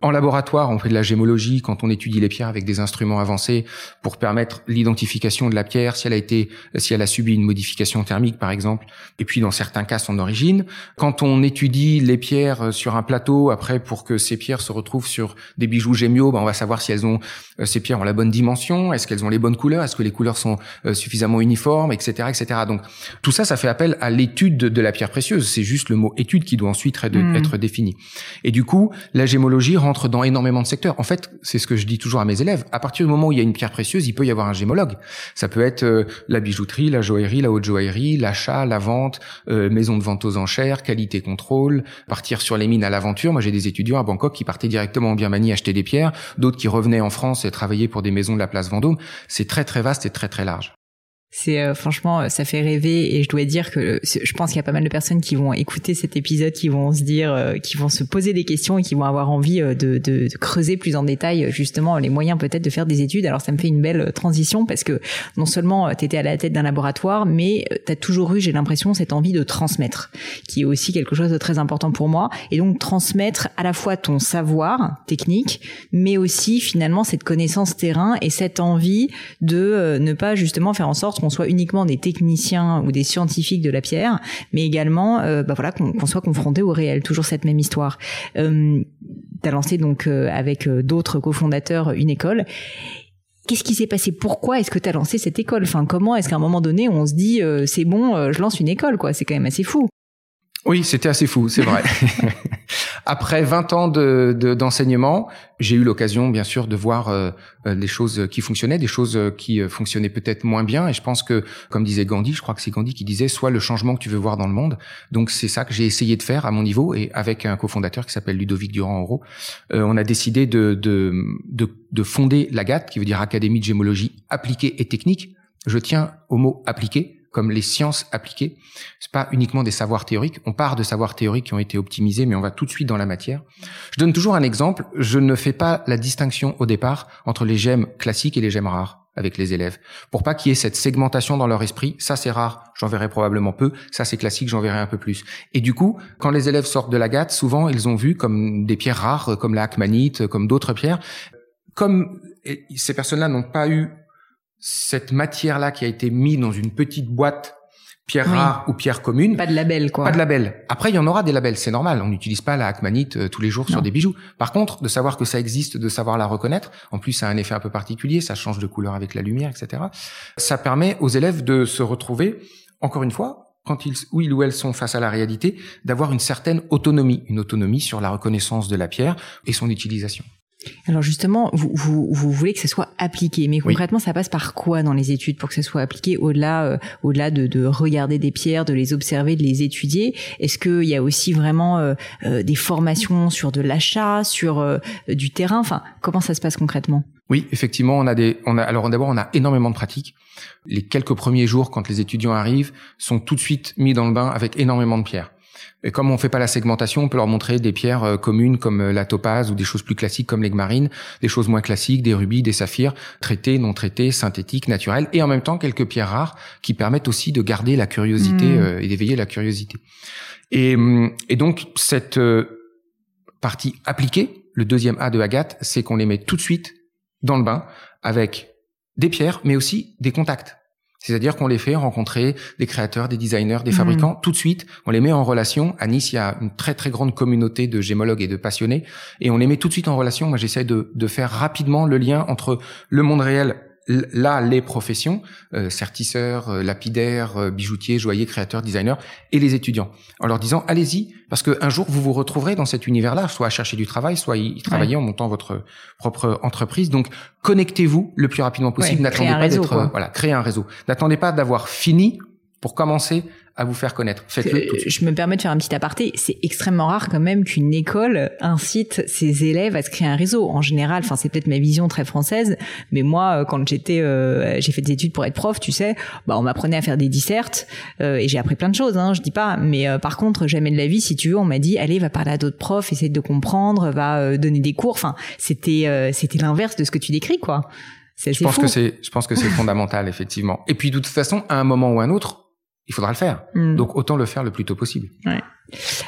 En laboratoire, on fait de la gémologie quand on étudie les pierres avec des instruments avancés pour permettre l'identification de la pierre, si elle a été, si elle a subi une modification thermique, par exemple, et puis dans certains cas son origine. Quand on étudie les pierres euh, sur un plateau, après pour que ces pierres se retrouvent sur des bijoux gémeaux, ben on va savoir si elles ont euh, ces pierres ont la bonne dimension, est-ce qu'elles ont les bonnes couleurs, est-ce que les couleurs sont euh, suffisamment uniformes, etc., etc. Donc tout ça, ça fait appel à l'étude de, la pierre précieuse. C'est juste le mot étude qui doit ensuite être, hmm. être défini. Et du coup, la gémologie rentre dans énormément de secteurs. En fait, c'est ce que je dis toujours à mes élèves. À partir du moment où il y a une pierre précieuse, il peut y avoir un gémologue. Ça peut être euh, la bijouterie, la joaillerie, la haute joaillerie, l'achat, la vente, maison de vente aux enchères, qualité contrôle, partir sur les mines à l'aventure. Moi, j'ai des étudiants à Bangkok qui partaient directement en Birmanie acheter des d'autres qui revenaient en France et travaillaient pour des maisons de la place Vendôme. C'est très très vaste et très très large. C'est euh, franchement, euh, ça fait rêver et je dois dire que euh, je pense qu'il y a pas mal de personnes qui vont écouter cet épisode, qui vont se dire, qui vont se poser des questions et qui vont avoir envie de, de, de creuser plus en détail justement les moyens peut-être de faire des études. Alors ça me fait une belle transition parce que non seulement tu étais à la tête d'un laboratoire, mais tu as toujours eu, j'ai l'impression, cette envie de transmettre, qui est aussi quelque chose de très important pour moi. Et donc transmettre à la fois ton savoir technique, mais aussi finalement cette connaissance terrain et cette envie de ne pas justement faire en sorte qu'on soit uniquement des techniciens ou des scientifiques de la pierre, mais également, euh, bah voilà, qu'on soit confronté au réel. Toujours cette même histoire. Euh, tu as lancé donc euh, avec euh, d'autres cofondateurs une école. Qu'est-ce qui s'est passé? Pourquoi est-ce que tu as lancé cette école? Enfin, comment est-ce qu'à un moment donné, on se dit c'est bon, je lance une école quoi? C'est quand même assez fou. Oui, c'était assez fou, c'est vrai. [LAUGHS] Après 20 ans de, d'enseignement, j'ai eu l'occasion, bien sûr, de voir euh, euh, des choses qui fonctionnaient, des choses euh, qui fonctionnaient peut-être moins bien. Et je pense que, comme disait Gandhi, je crois que c'est Gandhi qui disait, soit le changement que tu veux voir dans le monde. Donc c'est ça que j'ai essayé de faire à mon niveau et avec un cofondateur qui s'appelle Ludovic Durand-Auro, on a décidé de, de, de, de fonder l'AGAT, qui veut dire Académie de gémologie appliquée et technique. Je tiens au mot appliqué comme les sciences appliquées. C'est pas uniquement des savoirs théoriques. On part de savoirs théoriques qui ont été optimisés, mais on va tout de suite dans la matière. Je donne toujours un exemple. Je ne fais pas la distinction au départ entre les gemmes classiques et les gemmes rares avec les élèves. Pour pas qu'il y ait cette segmentation dans leur esprit, ça c'est rare, j'en verrai probablement peu, ça c'est classique, j'en verrai un peu plus. Et du coup, quand les élèves sortent de la gâte, souvent ils ont vu comme des pierres rares, comme la hakmanite, comme d'autres pierres, comme ces personnes-là n'ont pas eu cette matière-là qui a été mise dans une petite boîte pierre rare ou pierre commune. Pas de label, quoi. Pas de label. Après, il y en aura des labels, c'est normal. On n'utilise pas la Hakmanite euh, tous les jours sur des bijoux. Par contre, de savoir que ça existe, de savoir la reconnaître, en plus, ça a un effet un peu particulier, ça change de couleur avec la lumière, etc. Ça permet aux élèves de se retrouver, encore une fois, quand ils, ou ils ou elles sont face à la réalité, d'avoir une certaine autonomie, une autonomie sur la reconnaissance de la pierre et son utilisation. Alors justement, vous, vous, vous, voulez que ça soit appliqué, mais concrètement, ça passe par quoi dans les études pour que ça soit appliqué au-delà, euh, au-delà de, de, regarder des pierres, de les observer, de les étudier? Est-ce qu'il y a aussi vraiment euh, euh, des formations sur de l'achat, sur du terrain? Enfin, comment ça se passe concrètement? Oui, effectivement, on a des, on a alors d'abord on a énormément de pratiques. Les quelques premiers jours, quand les étudiants arrivent, sont tout de suite mis dans le bain avec énormément de pierres. Et comme on fait pas la segmentation, on peut leur montrer des pierres euh, communes comme euh, la topaze ou des choses plus classiques comme l'aigue des choses moins classiques, des rubis, des saphirs, traités, non traités, synthétiques, naturels, et en même temps quelques pierres rares qui permettent aussi de garder la curiosité mmh. euh, et d'éveiller la curiosité. Et, et donc cette partie appliquée, le deuxième A de Agathe, c'est qu'on les met tout de suite dans le bain avec des pierres, mais aussi des contacts. C'est-à-dire qu'on les fait rencontrer des créateurs, des designers, des mmh. fabricants tout de suite. On les met en relation. À Nice, il y a une très très grande communauté de gémologues et de passionnés, et on les met tout de suite en relation. Moi, j'essaie de, de faire rapidement le lien entre le monde réel là les professions, euh, certisseurs, euh, lapidaires, euh, bijoutiers, joailliers, créateurs, designers, et les étudiants, en leur disant allez-y, parce qu'un jour vous vous retrouverez dans cet univers-là, soit à chercher du travail, soit y travailler en montant votre propre entreprise. Donc connectez-vous le plus rapidement possible. N'attendez pas d'être voilà, créer un réseau. N'attendez pas d'avoir fini pour commencer à vous faire connaître. Faites-le tout de suite. Je me permets de faire un petit aparté. C'est extrêmement rare quand même qu'une école incite ses élèves à se créer un réseau. En général, enfin c'est peut-être ma vision très française, mais moi euh, quand j'étais, euh, j'ai fait des études pour être prof, tu sais, bah on m'apprenait à faire des dissertes euh, et j'ai appris plein de choses. Hein, je dis pas, mais par contre jamais de la vie, si tu veux, on m'a dit allez va parler à d'autres profs, essayer de comprendre, va donner des cours. Enfin c'était c'était l'inverse de ce que tu décris quoi. Je pense que c'est je pense que c'est fondamental effectivement. Et puis de toute façon, à un moment ou à un autre il faudra le faire. Hmm. Donc autant le faire le plus tôt possible. Ouais.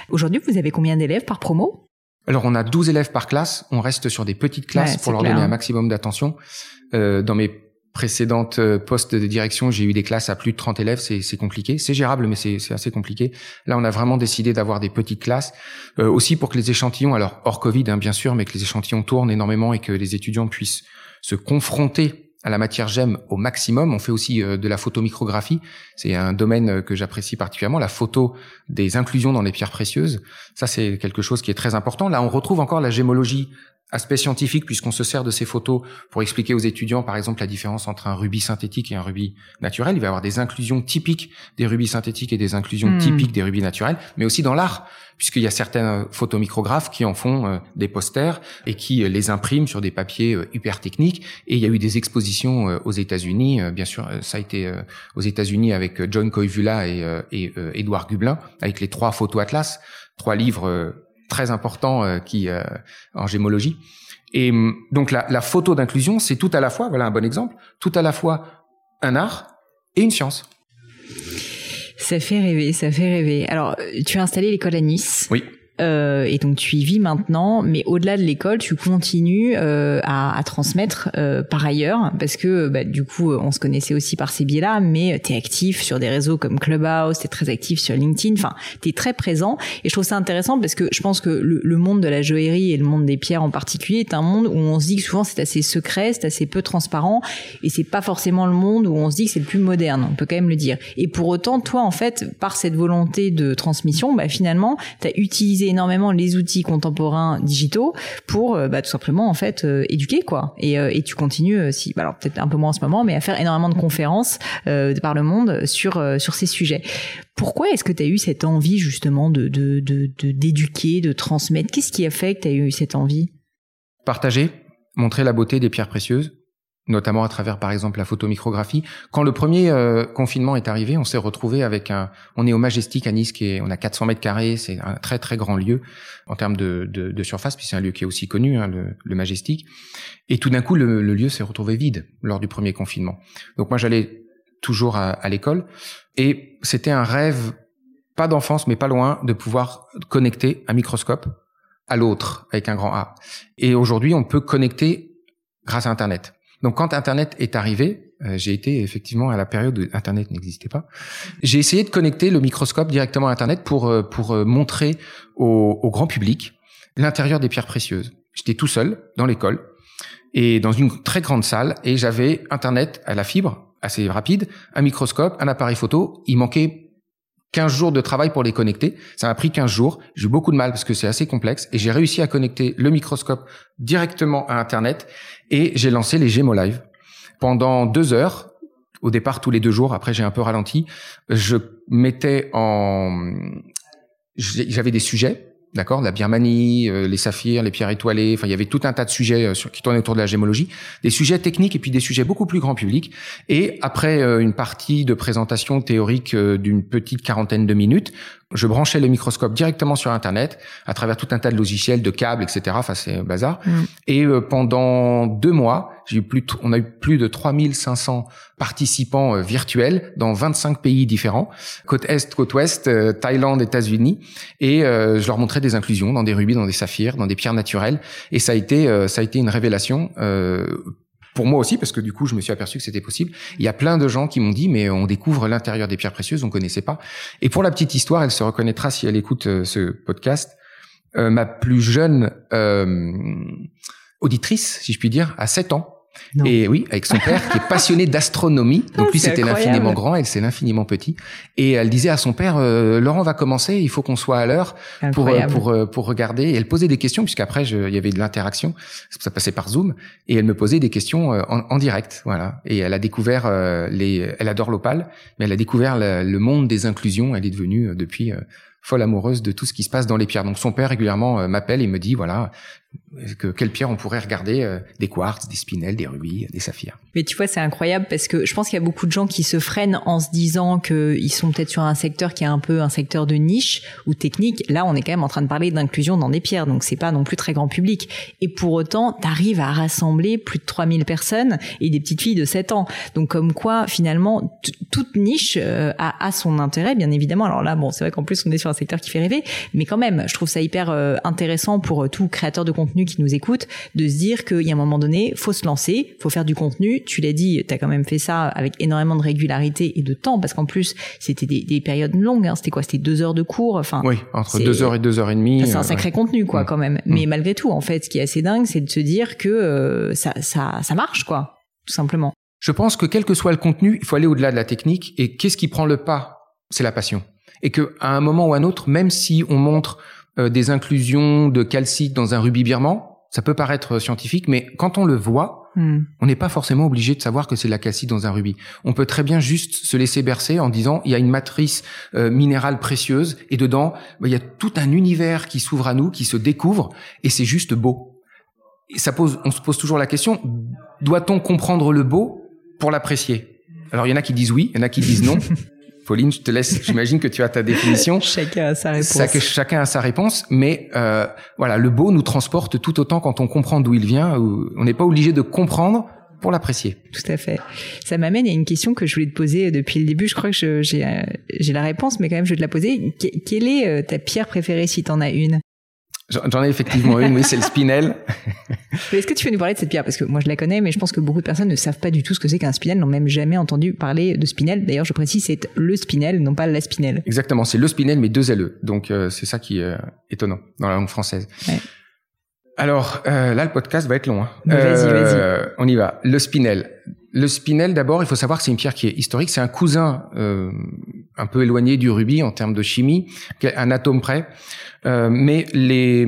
Aujourd'hui, vous avez combien d'élèves par promo? Alors on a 12 élèves par classe. On reste sur des petites classes pour leur donner un maximum d'attention. Euh, dans mes précédentes euh, postes de direction, j'ai eu des classes à plus de 30 élèves, c'est compliqué. C'est gérable, mais c'est assez compliqué. Là, on a vraiment décidé d'avoir des petites classes, euh, aussi pour que les échantillons, alors hors Covid, hein, bien sûr, mais que les échantillons tournent énormément et que les étudiants puissent se confronter à la matière j'aime au maximum. On fait aussi euh, de la photomicrographie. C'est un domaine euh, que j'apprécie particulièrement, la photo des inclusions dans les pierres précieuses. Ça, c'est quelque chose qui est très important. Là, on retrouve encore la gémologie aspect scientifique puisqu'on se sert de ces photos pour expliquer aux étudiants par exemple la différence entre un rubis synthétique et un rubis naturel. Il va y avoir des inclusions typiques des rubis synthétiques et des inclusions hmm. typiques des rubis naturels, mais aussi dans l'art puisqu'il y a certains photomicrographes qui en font euh, des posters et qui euh, les impriment sur des papiers euh, hyper techniques. Et il y a eu des expositions aux États-Unis, bien sûr, ça a été aux États-Unis avec John Koivula et, et Edouard Gublin, avec les trois photos atlas, trois livres très importants qui en gémologie. Et hum, donc la, la photo d'inclusion, c'est tout à la fois, voilà un bon exemple, tout à la fois un art et une science. Ça fait rêver, ça fait rêver. Alors, tu as installé l'école à Nice. Oui. Euh, et donc tu y vis maintenant, mais au-delà de l'école, tu continues euh, à, transmettre euh, par ailleurs, parce que bah, du coup, on se connaissait aussi par ces biais-là, mais tu es actif sur des réseaux comme Clubhouse, tu es très actif sur LinkedIn, enfin, tu es très présent, et je trouve ça intéressant parce que je pense que le, le, monde de la joaillerie et le monde des pierres en particulier est un monde où on se dit que souvent c'est assez secret, c'est assez peu transparent, et c'est pas forcément le monde où on se dit que c'est le plus moderne, on peut quand même le dire. Et pour autant, toi, en fait, par cette volonté de transmission, bah, finalement, tu as utilisé énormément les outils contemporains digitaux pour euh, bah, tout simplement en fait euh, éduquer quoi. Et, euh, tu continues si bah, alors peut-être un peu moins en ce moment, mais à faire énormément de conférences par le monde sur sur ces sujets. Pourquoi est-ce que tu as eu cette envie justement de d'éduquer, de, de, de transmettre? Qu'est-ce qui a fait que tu as eu cette envie? Partager, montrer la beauté des pierres précieuses, notamment à travers par exemple la photomicrographie. Quand le premier euh, confinement est arrivé, on s'est retrouvé avec un, on est au Majestic à Nice, qui est, on a 400 mètres carrés, c'est un très très grand lieu en termes de, de, de surface, puis c'est un lieu qui est aussi connu, hein, le, le, Majestic. Et tout d'un coup, le, le lieu s'est retrouvé vide lors du premier confinement. Donc moi, j'allais toujours à, à l'école, et c'était un rêve, pas d'enfance, mais pas loin, de pouvoir connecter un microscope à l'autre avec un grand A. Et aujourd'hui, on peut connecter grâce à Internet. Donc quand Internet est arrivé, euh, j'ai été effectivement à la période où Internet n'existait pas. J'ai essayé de connecter le microscope directement à Internet pour euh, pour euh, montrer au, au, grand public l'intérieur des pierres précieuses. J'étais tout seul dans l'école et dans une très grande salle et j'avais Internet à la fibre assez rapide, un microscope, un appareil photo. Il manquait 15 jours de travail pour les connecter. Ça m'a pris 15 jours. J'ai eu beaucoup de mal parce que c'est assez complexe et j'ai réussi à connecter le microscope directement à Internet et j'ai lancé les Gémeaux Live. Pendant deux heures, au départ tous les deux jours, après j'ai un peu ralenti, je mettais en... J'avais des sujets d'accord La Birmanie, euh, les saphirs, les pierres étoilées, enfin il y avait tout un tas de sujets euh, qui tournaient autour de la gémologie, des sujets techniques et puis des sujets beaucoup plus grand public. Et après euh, une partie de présentation théorique d'une petite quarantaine de minutes, je branchais le microscope directement sur Internet à travers tout un tas de logiciels, de câbles, etc. Enfin, c'est bazar. Mm. Et euh, pendant deux mois, j'ai eu plus on a eu plus de 3500 participants euh, virtuels dans 25 pays différents, côte est, côte ouest, euh, Thaïlande, États-Unis. Et je leur montrais des inclusions dans des rubis, dans des saphirs, dans des pierres naturelles. Et ça a été, ça a été une révélation pour moi aussi, parce que du coup, je me suis aperçu que c'était possible. Il y a plein de gens qui m'ont dit, mais on découvre l'intérieur des pierres précieuses, on connaissait pas. Et pour la petite histoire, elle se reconnaîtra si elle écoute euh, ce podcast. Euh, ma plus jeune euh, auditrice, si je puis dire, a 7 ans. Et oui, avec son père qui est passionné d'astronomie. Donc lui, c'était l'infiniment grand, elle, c'est l'infiniment petit. Et elle disait à son père, euh, Laurent va commencer, il faut qu'on soit à l'heure pour, euh, pour, euh, pour regarder. Et elle posait des questions, puisqu'après, il y avait de l'interaction. Ça passait par Zoom. Et elle me posait des questions en, en direct. Voilà. Et elle a découvert les, elle adore l'opale, mais elle a découvert le, monde des inclusions. Elle est devenue depuis folle amoureuse de tout ce qui se passe dans les pierres. Donc son père régulièrement m'appelle et me dit voilà, que quelle pierre on pourrait regarder euh, des quartz, des spinels, des rubis, des saphirs? Mais tu vois, c'est incroyable parce que je pense qu'il y a beaucoup de gens qui se freinent en se disant qu'ils sont peut-être sur un secteur qui est un peu un secteur de niche ou technique. Là, on est quand même en train de parler d'inclusion dans des pierres, donc c'est pas non plus très grand public. Et pour autant, tu arrives à rassembler plus de 3000 personnes et des petites filles de 7 ans. Donc comme quoi, finalement, toute niche euh, a, son intérêt, bien évidemment. Alors là, bon, c'est vrai qu'en plus, on est sur un secteur qui fait rêver, mais quand même, je trouve ça hyper euh, intéressant pour tout créateur de qui nous écoute, de se dire qu'il y a un moment donné, faut se lancer, faut faire du contenu. Tu l'as dit, tu as quand même fait ça avec énormément de régularité et de temps, parce qu'en plus, c'était des, périodes longues. Hein. C'était quoi? C'était deux heures de cours. Enfin, oui, entre deux heures et deux heures et demie. c'est un euh, sacré contenu, quoi, mm. quand même. Mais mm. malgré tout, en fait, ce qui est assez dingue, c'est de se dire que euh, ça, ça, ça marche, quoi, tout simplement. Je pense que quel que soit le contenu, il faut aller au-delà de la technique. Et qu'est-ce qui prend le pas? C'est la passion. Et que à un moment ou à un autre, même si on montre des inclusions de calcite dans un rubis birman, ça peut paraître scientifique, mais quand on le voit, hmm. on n'est pas forcément obligé de savoir que c'est de la calcite dans un rubis. On peut très bien juste se laisser bercer en disant il y a une matrice euh, minérale précieuse et dedans bah, il y a tout un univers qui s'ouvre à nous, qui se découvre et c'est juste beau. Et ça pose, on se pose toujours la question doit-on comprendre le beau pour l'apprécier? Alors il y en a qui disent oui, il y en a qui disent non. [LAUGHS] Pauline, je te laisse. [LAUGHS] J'imagine que tu as ta définition. chacun a sa réponse. chacun a sa réponse, mais euh, voilà, le beau nous transporte tout autant quand on comprend d'où il vient. on n'est pas obligé de comprendre pour l'apprécier. Tout à fait. Ça m'amène à une question que je voulais te poser depuis le début. Je crois que j'ai j'ai la réponse, mais quand même je vais te la poser. quelle est euh, ta pierre préférée si tu en as une? J'en ai effectivement une, oui, c'est le spinel. Est-ce que tu veux nous parler de cette pierre? Parce que moi je la connais, mais je pense que beaucoup de personnes ne savent pas du tout ce que c'est qu'un spinel, n'ont même jamais entendu parler de spinel. D'ailleurs, je précise, c'est le spinel, non pas la spinel. Exactement, c'est le spinel, mais deux LE. Donc euh, c'est ça qui est euh, étonnant dans la langue française. Ouais. Alors euh, là, le podcast va être long. Hein. Vas-y, vas-y. On y va. Le spinel. Le spinel, d'abord, il faut savoir que c'est une pierre qui est historique. C'est un cousin un peu éloigné du rubis en termes de chimie, un atome près. Euh, mais les,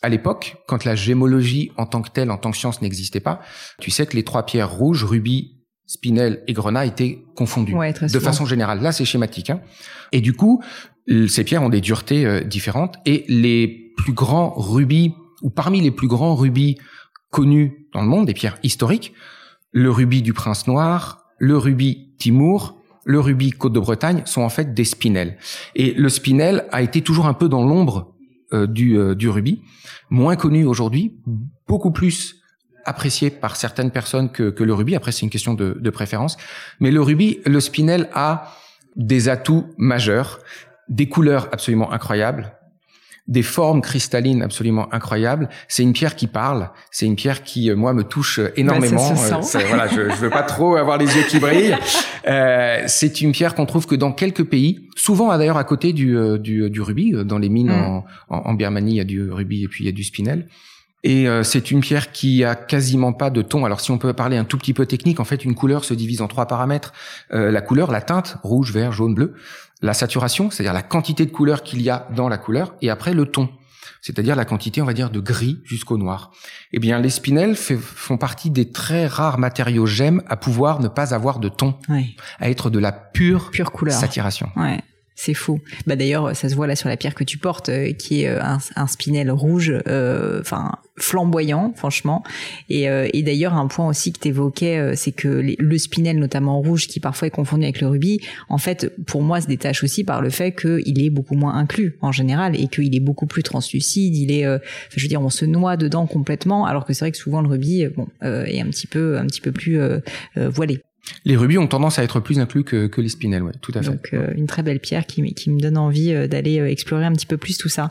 à l'époque, quand la gémologie en tant que telle, en tant que science n'existait pas, tu sais que les trois pierres rouges, rubis, spinel et grenat étaient confondues de façon générale. Là, c'est schématique. Hein. Et du coup, ces pierres ont des duretés euh, différentes et les plus grands rubis, ou parmi les plus grands rubis connus dans le monde, des pierres historiques, le rubis du prince noir, le rubis Timur, le rubis Côte de Bretagne sont en fait des spinels. Et le spinel a été toujours un peu dans l'ombre euh, du, euh, du rubis, moins connu aujourd'hui, beaucoup plus apprécié par certaines personnes que, que le rubis. Après, c'est une question de, de préférence. Mais le rubis, le spinel a des atouts majeurs, des couleurs absolument incroyables, des formes cristallines absolument incroyables. C'est une pierre qui parle. C'est une pierre qui, euh, moi, me touche euh, énormément. Bah, euh, voilà, je, je veux pas trop avoir les yeux qui brillent. [LAUGHS] Euh, c'est une pierre qu'on trouve que dans quelques pays, souvent d'ailleurs à côté du, du, du, rubis. Dans les mines mm. en, en, Birmanie, il y a du rubis et puis il y a du spinel. Et c'est une pierre qui a quasiment pas de ton. Alors si on peut parler un tout petit peu technique, en fait, une couleur se divise en trois paramètres. la couleur, la teinte, rouge, vert, jaune, bleu la saturation, c'est-à-dire la quantité de couleur qu'il y a dans la couleur, et après le ton, c'est-à-dire la quantité, on va dire, de gris jusqu'au noir. Eh bien, les spinels font partie des très rares matériaux gemmes à pouvoir ne pas avoir de ton, à être de la pure, pure couleur. saturation. Ouais. C'est fou. Bah d'ailleurs, ça se voit là sur la pierre que tu portes, euh, qui est euh, un, spinel rouge, euh, enfin flamboyant, franchement. Et, et d'ailleurs, un point aussi que tu évoquais, c'est que le spinel, notamment rouge, qui parfois est confondu avec le rubis, en fait, pour moi, se détache aussi par le fait qu'il est beaucoup moins inclus en général et qu'il est beaucoup plus translucide. Il est, je veux dire, on se noie dedans complètement, alors que c'est vrai que souvent le rubis, bon, est un petit peu, un petit peu plus voilé. Les rubis ont tendance à être plus inclus que, que les spinels, ouais, tout à fait. Donc euh, une très belle pierre qui, qui me donne envie euh, d'aller euh, explorer un petit peu plus tout ça.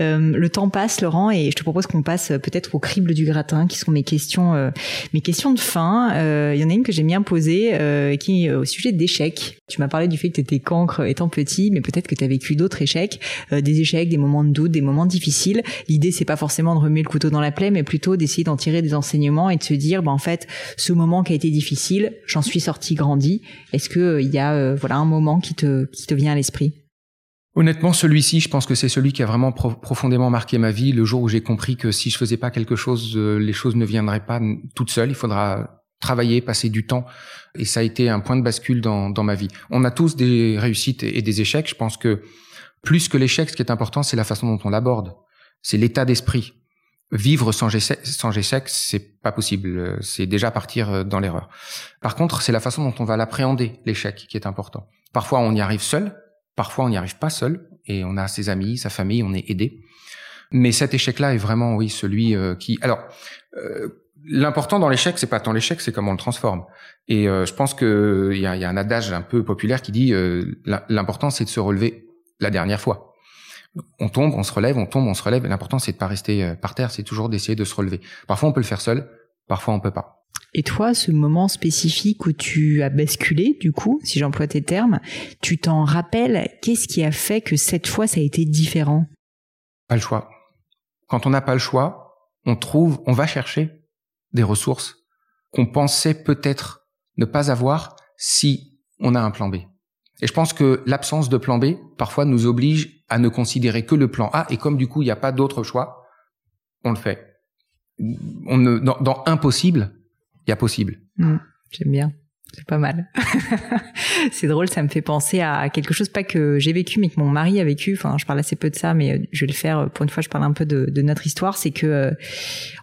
le temps passe, Laurent, et je te propose qu'on passe peut-être au crible du gratin, qui sont mes questions, mes questions de fin. Il y en a une que j'aime bien poser, qui est au sujet d'échecs. Tu m'as parlé du fait que tu étais cancre étant petit, mais peut-être que tu as vécu d'autres échecs, des échecs, des moments de doute, des moments difficiles. L'idée, c'est pas forcément de remuer le couteau dans la plaie, mais plutôt d'essayer d'en tirer des enseignements et de se dire, bah, en fait, ce moment qui a été difficile, j'en suis sorti grandi. Est-ce que euh, il y a euh, voilà un moment qui te qui te vient à l'esprit? Honnêtement, celui-ci, je pense que c'est celui qui a vraiment profondément marqué ma vie. Le jour où j'ai compris que si je faisais pas quelque chose, euh, les choses ne viendraient pas toutes seules. Il faudra travailler, passer du temps. Et ça a été un point de bascule dans, dans ma vie. On a tous des réussites et des échecs. Je pense que plus que l'échec, ce qui est important, c'est la façon dont on l'aborde. C'est l'état d'esprit vivre sans échec, sans échec, c'est pas possible. C'est déjà partir euh, dans l'erreur. Par contre, c'est la façon dont on va l'appréhender, l'échec, qui est important. Parfois, on y arrive seul. Parfois, on n'y arrive pas seul. Et on a ses amis, sa famille, on est aidé. Mais cet échec-là est vraiment, oui, celui euh, qui. Alors, euh, l'important dans l'échec, c'est pas tant l'échec, c'est comment on le transforme. Et je pense que il y a, y a, un adage un peu populaire qui dit l'important, c'est de se relever la dernière fois on tombe, on se relève, on tombe, on se relève. L'important, c'est de pas rester euh, par terre, c'est toujours d'essayer de se relever. Parfois, on peut le faire seul, parfois, on peut pas. Et toi, ce moment spécifique où tu as basculé, du coup, si j'emploie tes termes, tu t'en rappelles Qu'est-ce qui a fait que cette fois, ça a été différent? Pas le choix. Quand on n'a pas le choix, on trouve, on va chercher des ressources qu'on pensait peut-être ne pas avoir si on a un plan B. Et je pense que l'absence de plan B, parfois, nous oblige à ne considérer que le plan A. Et comme du coup, il n'y a pas d'autre choix, on le fait. On ne, dans, impossible, il y a possible. Mmh, J'aime bien. C'est pas mal. [LAUGHS] c'est drôle, ça me fait penser à quelque chose pas que j'ai vécu, mais que mon mari a vécu. Enfin, je parle assez peu de ça, mais euh, je vais le faire pour une fois. Je parle un peu de, de notre histoire. C'est que, euh,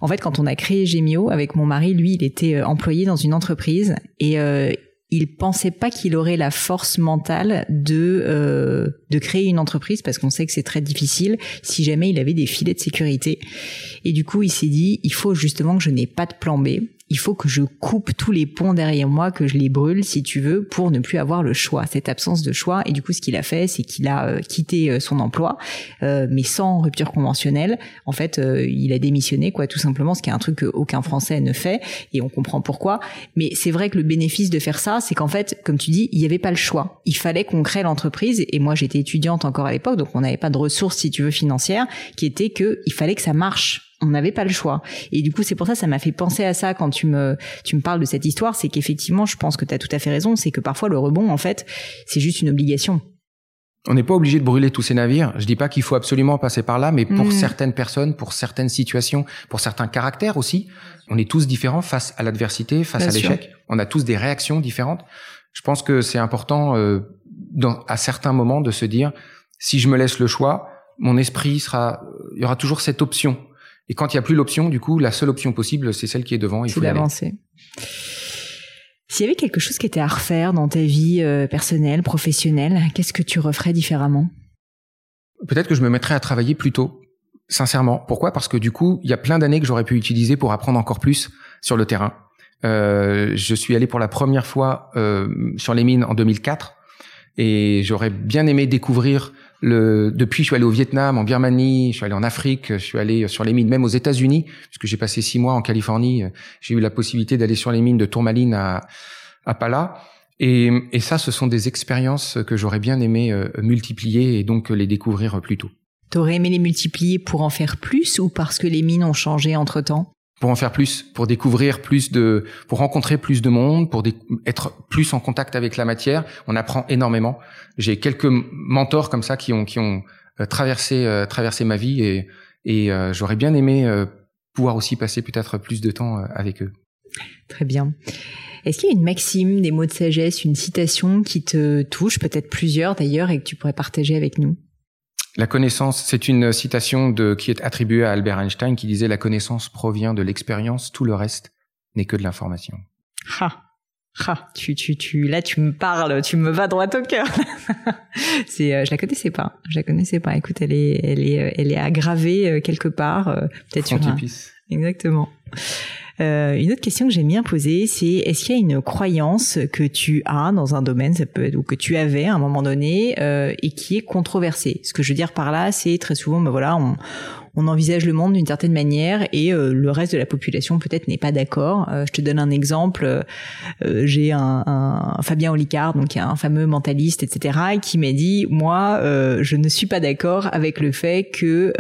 en fait, quand on a créé Gemio avec mon mari, lui, il était euh, employé dans une entreprise et il pensait pas qu'il aurait la force mentale de euh, de créer une entreprise parce qu'on sait que c'est très difficile si jamais il avait des filets de sécurité. Et du coup, il s'est dit il faut justement que je n'ai pas de plan B il faut que je coupe tous les ponts derrière moi, que je les brûle, si tu veux, pour ne plus avoir le choix, cette absence de choix. Et du coup, ce qu'il a fait, c'est qu'il a euh, quitté euh, son emploi, euh, mais sans rupture conventionnelle. En fait, il a démissionné, quoi, tout simplement, ce qui est un truc qu'aucun Français ne fait, et on comprend pourquoi. Mais c'est vrai que le bénéfice de faire ça, c'est qu'en fait, comme tu dis, il n'y avait pas le choix. Il fallait qu'on crée l'entreprise. Et moi, j'étais étudiante encore à l'époque, donc on n'avait pas de ressources, si tu veux, financières, qui était que il fallait que ça marche on n'avait pas le choix. Et du coup, c'est pour ça, ça m'a fait penser à ça quand tu me, tu me parles de cette histoire, c'est qu'effectivement, je pense que tu as tout à fait raison, c'est que parfois le rebond, en fait, c'est juste une obligation. On n'est pas obligé de brûler tous ces navires. Je dis pas qu'il faut absolument passer par là, mais pour mm. certaines personnes, pour certaines situations, pour certains caractères aussi, on est tous différents face à l'adversité, face à l'échec. On a tous des réactions différentes. Je pense que c'est important, euh, dans, à certains moments, de se dire si je me laisse le choix, mon esprit sera, il y aura toujours cette option et quand il n'y a plus l'option, du coup, la seule option possible, c'est celle qui est devant. Il faut d'avancer. S'il y avait quelque chose qui était à refaire dans ta vie euh, personnelle, professionnelle, qu'est-ce que tu referais différemment? Peut-être que je me mettrais à travailler plus tôt. Sincèrement. Pourquoi? Parce que du coup, il y a plein d'années que j'aurais pu utiliser pour apprendre encore plus sur le terrain. Euh, je suis allé pour la première fois euh, sur les mines en 2004 et j'aurais bien aimé découvrir le, depuis, je suis allé au Vietnam, en Birmanie, je suis allé en Afrique, je suis allé sur les mines, même aux États-Unis, puisque j'ai passé six mois en Californie. J'ai eu la possibilité d'aller sur les mines de Tourmaline à, à Pala. Et, et ça, ce sont des expériences que j'aurais bien aimé euh, multiplier et donc les découvrir plus tôt. T'aurais aimé les multiplier pour en faire plus ou parce que les mines ont changé entre temps pour en faire plus, pour découvrir plus de, pour rencontrer plus de monde, pour être plus en contact avec la matière. On apprend énormément. J'ai quelques mentors comme ça qui ont qui ont euh, traversé euh, traversé ma vie et et euh, j'aurais bien aimé pouvoir aussi passer peut-être plus de temps avec eux. Très bien. Est-ce qu'il y a une maxime, des mots de sagesse, une citation qui te touche, peut-être plusieurs d'ailleurs, et que tu pourrais partager avec nous? La connaissance, c'est une citation de, qui est attribuée à Albert Einstein qui disait la connaissance provient de l'expérience, tout le reste n'est que de l'information. Ha, ha, tu, tu, tu, là tu me parles, tu me vas droit au cœur. [LAUGHS] c'est, euh, je la connaissais pas, je la connaissais pas. Écoute, elle est, elle est, elle est aggravée euh, quelque part, euh, peut-être sur un... Exactement. Euh, une autre question que j'aime bien poser, c'est est-ce qu'il y a une croyance que tu as dans un domaine, ça peut être, ou que tu avais à un moment donné, euh, et qui est controversée? Ce que je veux dire par là, c'est très souvent, ben voilà, on, on envisage le monde d'une certaine manière et euh, le reste de la population peut-être n'est pas d'accord. Euh, je te donne un exemple. Euh, j'ai un, Fabien Olicard, donc un fameux mentaliste, etc., qui m'a dit moi, je ne suis pas d'accord avec le fait que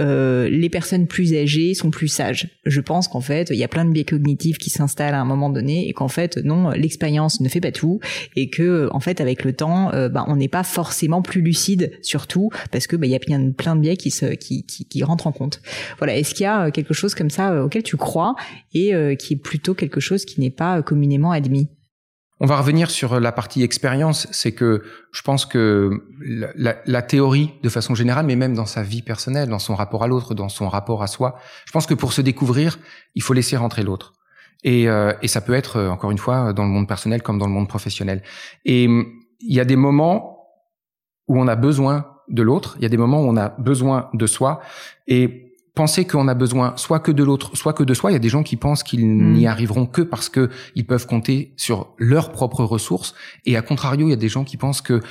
les personnes plus âgées sont plus sages. Je pense qu'en fait, il y a plein de biais cognitifs qui s'installent à un moment donné et qu'en fait, non, l'expérience ne fait pas tout et que en fait, avec le temps, bah, on n'est pas forcément plus lucide sur tout parce que bah, il y a plein, de biais qui, qui, qui, qui rentrent en compte. Voilà, est-ce qu'il y a euh, quelque chose comme ça euh, auquel tu crois et euh, qui est plutôt quelque chose qui n'est pas communément admis? On va revenir sur la partie expérience. C'est que je pense que la, théorie, de façon générale, mais même dans sa vie personnelle, dans son rapport à l'autre, dans son rapport à soi, je pense que pour se découvrir, il faut laisser rentrer l'autre. Et, et ça peut être, encore une fois, dans le monde personnel comme dans le monde professionnel. Et il y a des moments où on a besoin de l'autre, il y a des moments où on a besoin de soi. Et penser qu'on a besoin soit que de l'autre, soit que de soi. Il y a des gens qui pensent qu'ils mm. n'y arriveront que parce que ils peuvent compter sur leurs propres ressources. Et à contrario, il y a des gens qui pensent que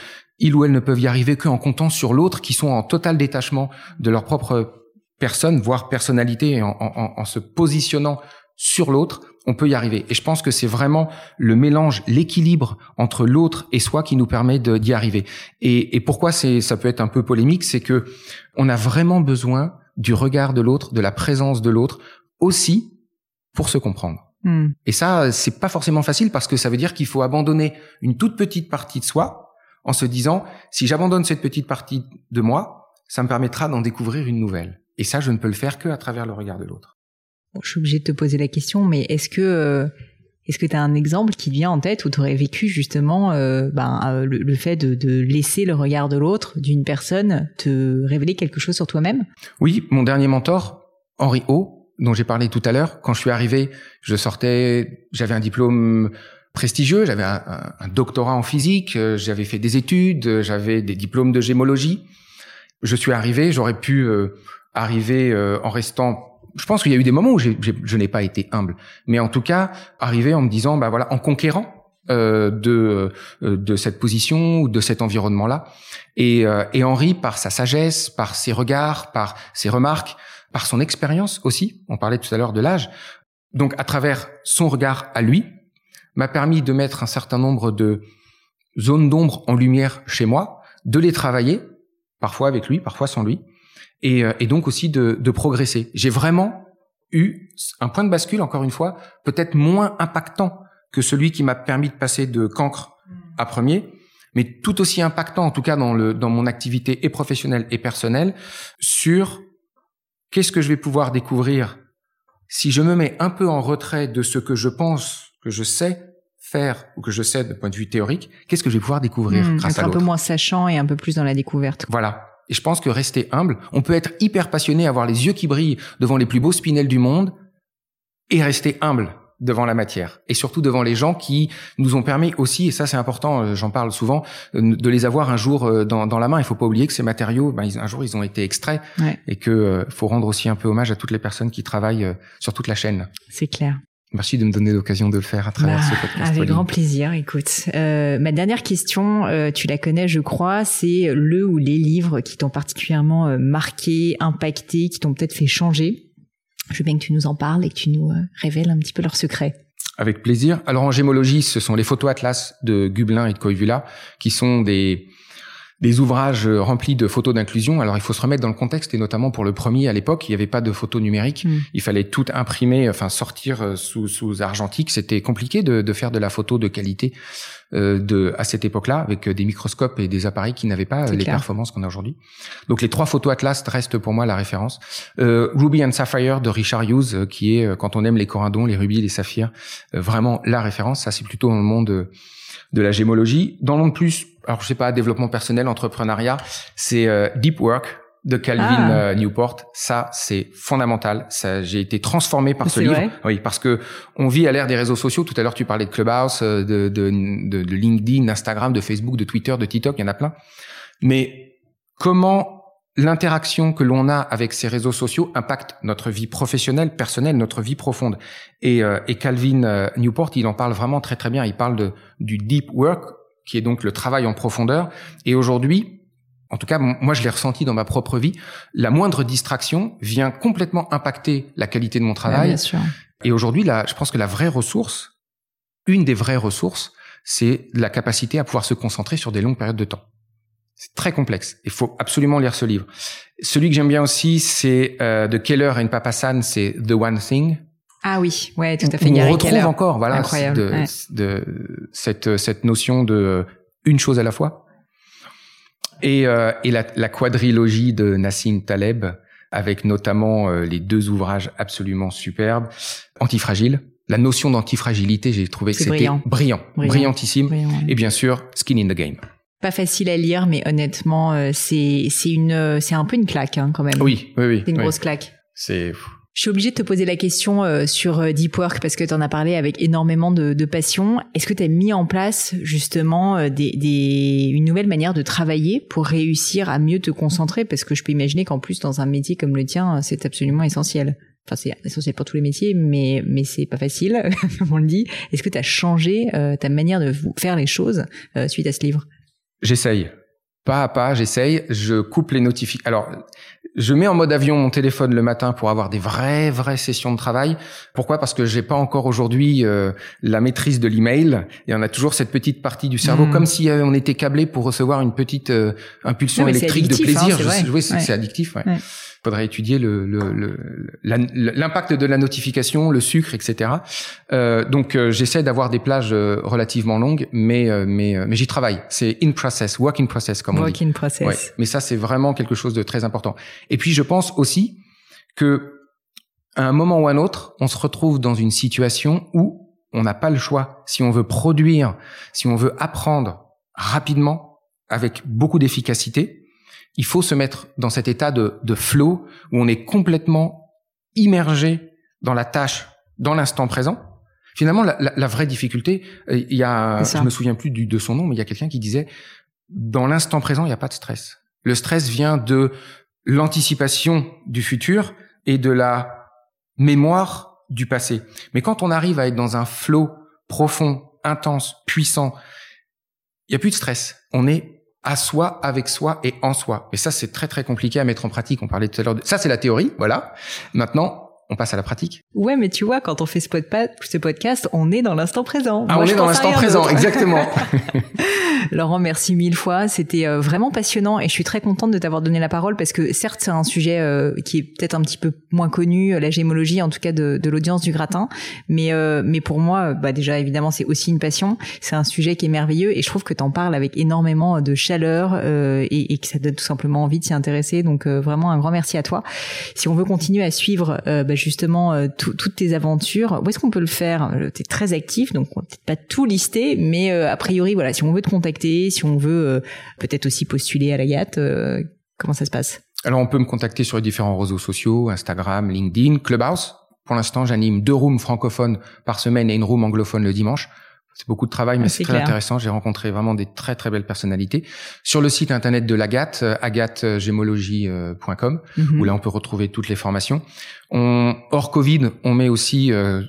ils ou elles ne peuvent y arriver qu'en comptant sur l'autre, qui sont en total détachement de leur propre personne, voire personnalité, et en, en se positionnant sur l'autre, on peut y arriver. Et je pense que c'est vraiment le mélange, l'équilibre entre l'autre et soi qui nous permet d'y arriver. Et, et pourquoi c'est, ça peut être un peu polémique, c'est que on a vraiment besoin du regard de l'autre, de la présence de l'autre, aussi pour se comprendre. Hmm. Et ça, c'est pas forcément facile parce que ça veut dire qu'il faut abandonner une toute petite partie de soi en se disant, si j'abandonne cette petite partie de moi, ça me permettra d'en découvrir une nouvelle. Et ça, je ne peux le faire que à travers le regard de l'autre. je suis obligée de te poser la question, mais est-ce que euh, est-ce que tu as un exemple qui vient en tête où tu aurais vécu justement euh, ben, euh, le, fait de, laisser le regard de l'autre, d'une personne, te révéler quelque chose sur toi-même? Oui, mon dernier mentor, Henri O, dont j'ai parlé tout à l'heure, quand je suis arrivé, je sortais, j'avais un diplôme prestigieux, j'avais un, doctorat en physique, euh, j'avais fait des études, j'avais des diplômes de gémologie. Je suis arrivé, j'aurais pu arriver en restant je pense qu'il y a eu des moments où je n'ai pas été humble, mais en tout cas, arriver en me disant, bah voilà, en conquérant euh, de euh, de cette position ou de cet environnement-là. Et, euh, et Henri, par sa sagesse, par ses regards, par ses remarques, par son expérience aussi, on parlait tout à l'heure de l'âge, donc à travers son regard à lui, m'a permis de mettre un certain nombre de zones d'ombre en lumière chez moi, de les travailler, parfois avec lui, parfois sans lui, et, euh, et donc aussi de, de progresser. J'ai vraiment eu un point de bascule, encore une fois, peut-être moins impactant que celui qui m'a permis de passer de cancre à premier, mais tout aussi impactant, en tout cas dans, le, dans mon activité et professionnelle et personnelle, sur qu'est-ce que je vais pouvoir découvrir si je me mets un peu en retrait de ce que je pense que je sais faire ou que je sais de point de vue théorique, qu'est-ce que je vais pouvoir découvrir mmh, grâce à l'autre. Un peu moins sachant et un peu plus dans la découverte. Voilà. Et je pense que rester humble, on peut être hyper passionné, avoir les yeux qui brillent devant les plus beaux spinels du monde et rester humble devant la matière. Et surtout devant les gens qui nous ont permis aussi et ça c'est important euh, j'en parle souvent euh, de les avoir un jour euh, dans, dans la main. Il faut pas oublier que ces matériaux ben, un jour ils ont été extraits et que faut rendre aussi un peu hommage à toutes les personnes qui travaillent sur toute la chaîne. C'est clair Merci de me donner l'occasion de le faire à travers bah, ce podcast. Avec grand plaisir. Écoute, euh, ma dernière question, euh, tu la connais, je crois, c'est le ou les livres qui t'ont particulièrement euh, marqué, impacté, qui t'ont peut-être fait changer. Je veux bien que tu nous en parles et que tu nous euh, révèles un petit peu leurs secrets. Avec plaisir. Alors en gémologie, ce sont les photos atlas de Gublin et de Koivula, qui sont des des ouvrages remplis de photos d'inclusion. Alors il faut se remettre dans le contexte et notamment pour le premier à l'époque, il n'y avait pas de photos numériques. Mm. Il fallait tout imprimer, enfin sortir euh, sous, sous argentique. C'était compliqué de, de, faire de la photo de qualité euh, de à cette époque-là avec des microscopes et des appareils qui n'avaient pas les performances qu'on a aujourd'hui. Donc les trois photos Atlas restent pour moi la référence. Euh, Ruby and Sapphire de Richard Hughes, euh, qui est quand on aime les corindons, les rubis, les saphirs, vraiment la référence. Ça c'est plutôt dans le monde de la gémologie. Dans le monde plus alors je sais pas, développement personnel, entrepreneuriat, c'est euh, Deep Work de Calvin ah. euh, Newport. Ça, c'est fondamental. Ça, j'ai été transformé par ce livre. Oui, parce que on vit à l'ère des réseaux sociaux. Tout à l'heure, tu parlais de Clubhouse, euh, de, de, de, de LinkedIn, d'Instagram, de Facebook, de Twitter, de TikTok. Il y en a plein. Mais comment l'interaction que l'on a avec ces réseaux sociaux impacte notre vie professionnelle, personnelle, notre vie profonde? Et, euh, et Calvin euh, Newport, il en parle vraiment très très bien. Il parle de, du deep work, qui est donc le travail en profondeur. Et aujourd'hui, en tout cas, moi je l'ai ressenti dans ma propre vie, la moindre distraction vient complètement impacter la qualité de mon travail. bien sûr. Et aujourd'hui, là, je pense que la vraie ressource, une des vraies ressources, c'est la capacité à pouvoir se concentrer sur des longues périodes de temps. C'est très complexe. Il faut absolument lire ce livre. Celui que j'aime bien aussi, c'est euh, de Keller et Papasan, c'est The One Thing. Ah oui, ouais, tout à fait. On, retrouve encore, voilà, de, de, cette cette notion de une chose à la fois. Et, euh, et la, la, quadrilogie de Nassim Taleb, avec notamment euh, les deux ouvrages absolument superbes, Antifragile. La notion d'antifragilité, j'ai trouvé que c'était brillant. brillant, brillantissime. Et bien sûr, Skin in the Game pas facile à lire, mais honnêtement, euh, c'est c'est une euh, c'est un peu une claque hein, quand même. Oui, oui, oui. C'est une grosse claque. C'est. Je suis obligée de te poser la question euh, sur Deep Work parce que tu en as parlé avec énormément de, de passion. Est-ce que tu as mis en place justement des, des, une nouvelle manière de travailler pour réussir à mieux te concentrer? Parce que je peux imaginer qu'en plus, dans un métier comme le tien, c'est absolument essentiel. Enfin, c'est essentiel pour tous les métiers, mais mais c'est pas facile, [LAUGHS] comme on le dit. Est-ce que tu as changé ta manière de faire les choses suite à ce livre? J'essaye. Pas à pas, j'essaye. Je coupe les notifications. Alors, je mets en mode avion mon téléphone le matin pour avoir des vraies, vraies sessions de travail. Pourquoi? Parce que j'ai pas encore aujourd'hui euh, la maîtrise de l'email. Et on a toujours cette petite partie du cerveau, hmm. comme si euh, on était câblé pour recevoir une petite euh, impulsion électrique de plaisir. Hein, oui, c'est addictif. Ouais faudrait étudier le, l'impact le, de la notification, le sucre, etc. Euh, donc euh, j'essaie d'avoir des plages euh, relativement longues, mais euh, mais mais j'y travaille. C'est in process, work in process comme on dit. Work in process. Mais ça c'est vraiment quelque chose de très important. Et puis je pense aussi que à un moment ou un autre, on se retrouve dans une situation où on n'a pas le choix. Si on veut produire, si on veut apprendre rapidement, avec beaucoup d'efficacité, il faut se mettre dans cet état de, de flow où on est complètement immergé dans la tâche, dans l'instant présent. Finalement, la, la, vraie difficulté, euh, il y a, je me souviens plus du, de son nom, mais il y a quelqu'un qui disait, dans l'instant présent, il n'y a pas de stress. Le stress vient de l'anticipation du futur et de la mémoire du passé. Mais quand on arrive à être dans un flow profond, intense, puissant, il n'y a plus de stress. On est à soi, avec soi et en soi. Et ça, c'est très très compliqué à mettre en pratique. On parlait tout à l'heure de... Ça, c'est la théorie, voilà. Maintenant, on passe à la pratique. Ouais, mais tu vois, quand on fait ce, podcast, on est dans l'instant présent. Ah, on est dans l'instant présent, exactement. [LAUGHS] [LAUGHS] Laurent, merci mille fois. C'était euh, vraiment passionnant et je suis très contente de t'avoir donné la parole parce que certes, c'est un sujet euh, qui est peut-être un petit peu moins connu, euh, la gémologie, en tout cas de, de l'audience du gratin. Mais, mais pour moi, bah déjà, évidemment, c'est aussi une passion. C'est un sujet qui est merveilleux et je trouve que tu en parles avec énormément de chaleur et, et, que ça donne tout simplement envie de s'y intéresser. Donc, vraiment, un grand merci à toi. Si on veut continuer à suivre bah, justement toutes tes aventures, où est-ce qu'on peut le faire? Tu es très actif, donc on peut-être pas tout lister, mais a priori, voilà, si on veut te contacter, si on veut euh, peut-être aussi postuler à la GAT euh, Comment ça se passe? Alors on peut me contacter sur les différents réseaux sociaux, Instagram, LinkedIn, Clubhouse. Pour l'instant, j'anime deux rooms francophones par semaine et une room anglophone le dimanche. C'est beaucoup de travail, mais c'est très intéressant. J'ai rencontré vraiment des très très belles personnalités. Sur le site internet de l'Agathe, euh, agathegémologie.com, mhm. où là on peut retrouver toutes les formations. On, hors Covid, on met aussi euh,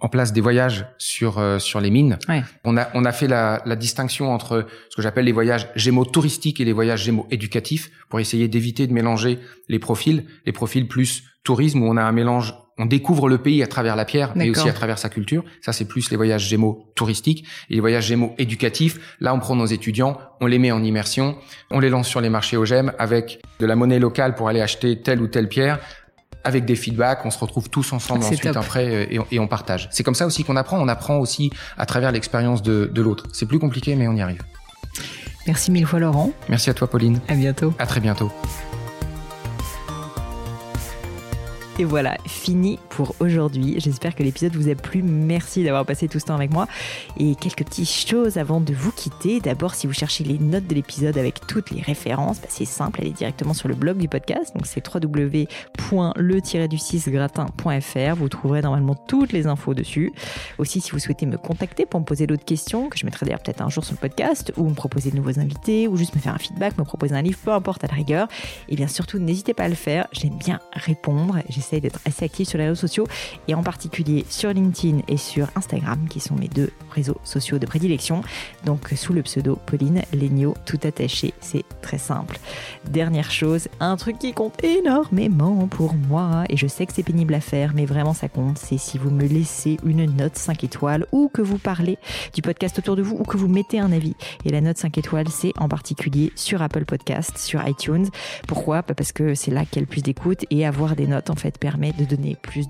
en place des voyages sur euh, sur les mines. On a on a fait la, la distinction entre ce que j'appelle les voyages gémeaux touristiques et les voyages gémeaux éducatifs pour essayer d'éviter de mélanger les profils, les profils plus tourisme où on a un mélange on découvre le pays à travers la pierre, mais aussi à travers sa culture. Ça, c'est plus les voyages gémeaux touristiques et les voyages gémeaux éducatifs. Là, on prend nos étudiants, on les met en immersion, on les lance sur les marchés au GEM avec de la monnaie locale pour aller acheter telle ou telle pierre. Avec des feedbacks, on se retrouve tous ensemble ensuite après et on, et on partage. C'est comme ça aussi qu'on apprend. On apprend aussi à travers l'expérience de, de l'autre. C'est plus compliqué, mais on y arrive. Merci mille fois, Laurent. Merci à toi, Pauline. À bientôt. À très bientôt. Et voilà, fini pour aujourd'hui. J'espère que l'épisode vous a plu. Merci d'avoir passé tout ce temps avec moi. Et quelques petites choses avant de vous quitter. D'abord, si vous cherchez les notes de l'épisode avec toutes les références, bah, c'est simple, allez directement sur le blog du podcast. Donc c'est www.le-du6gratin.fr. Vous trouverez normalement toutes les infos dessus. Aussi, si vous souhaitez me contacter pour me poser d'autres questions, que je mettrai d'ailleurs peut-être un jour sur le podcast, ou me proposer de nouveaux invités, ou juste me faire un feedback, me proposer un livre, peu importe à la rigueur, et bien surtout n'hésitez pas à le faire. J'aime bien répondre. J'essaye d'être assez active sur les réseaux et en particulier sur LinkedIn et sur Instagram qui sont mes deux réseaux sociaux de prédilection. Donc sous le pseudo Pauline Legno, tout attaché, c'est très simple. Dernière chose, un truc qui compte énormément pour moi et je sais que c'est pénible à faire, mais vraiment ça compte, c'est si vous me laissez une note 5 étoiles ou que vous parlez du podcast autour de vous ou que vous mettez un avis. Et la note 5 étoiles, c'est en particulier sur Apple Podcast, sur iTunes. Pourquoi? Bah, Parce que c'est là qu'il y a le plus d'écoute et avoir des notes en fait permet de donner plus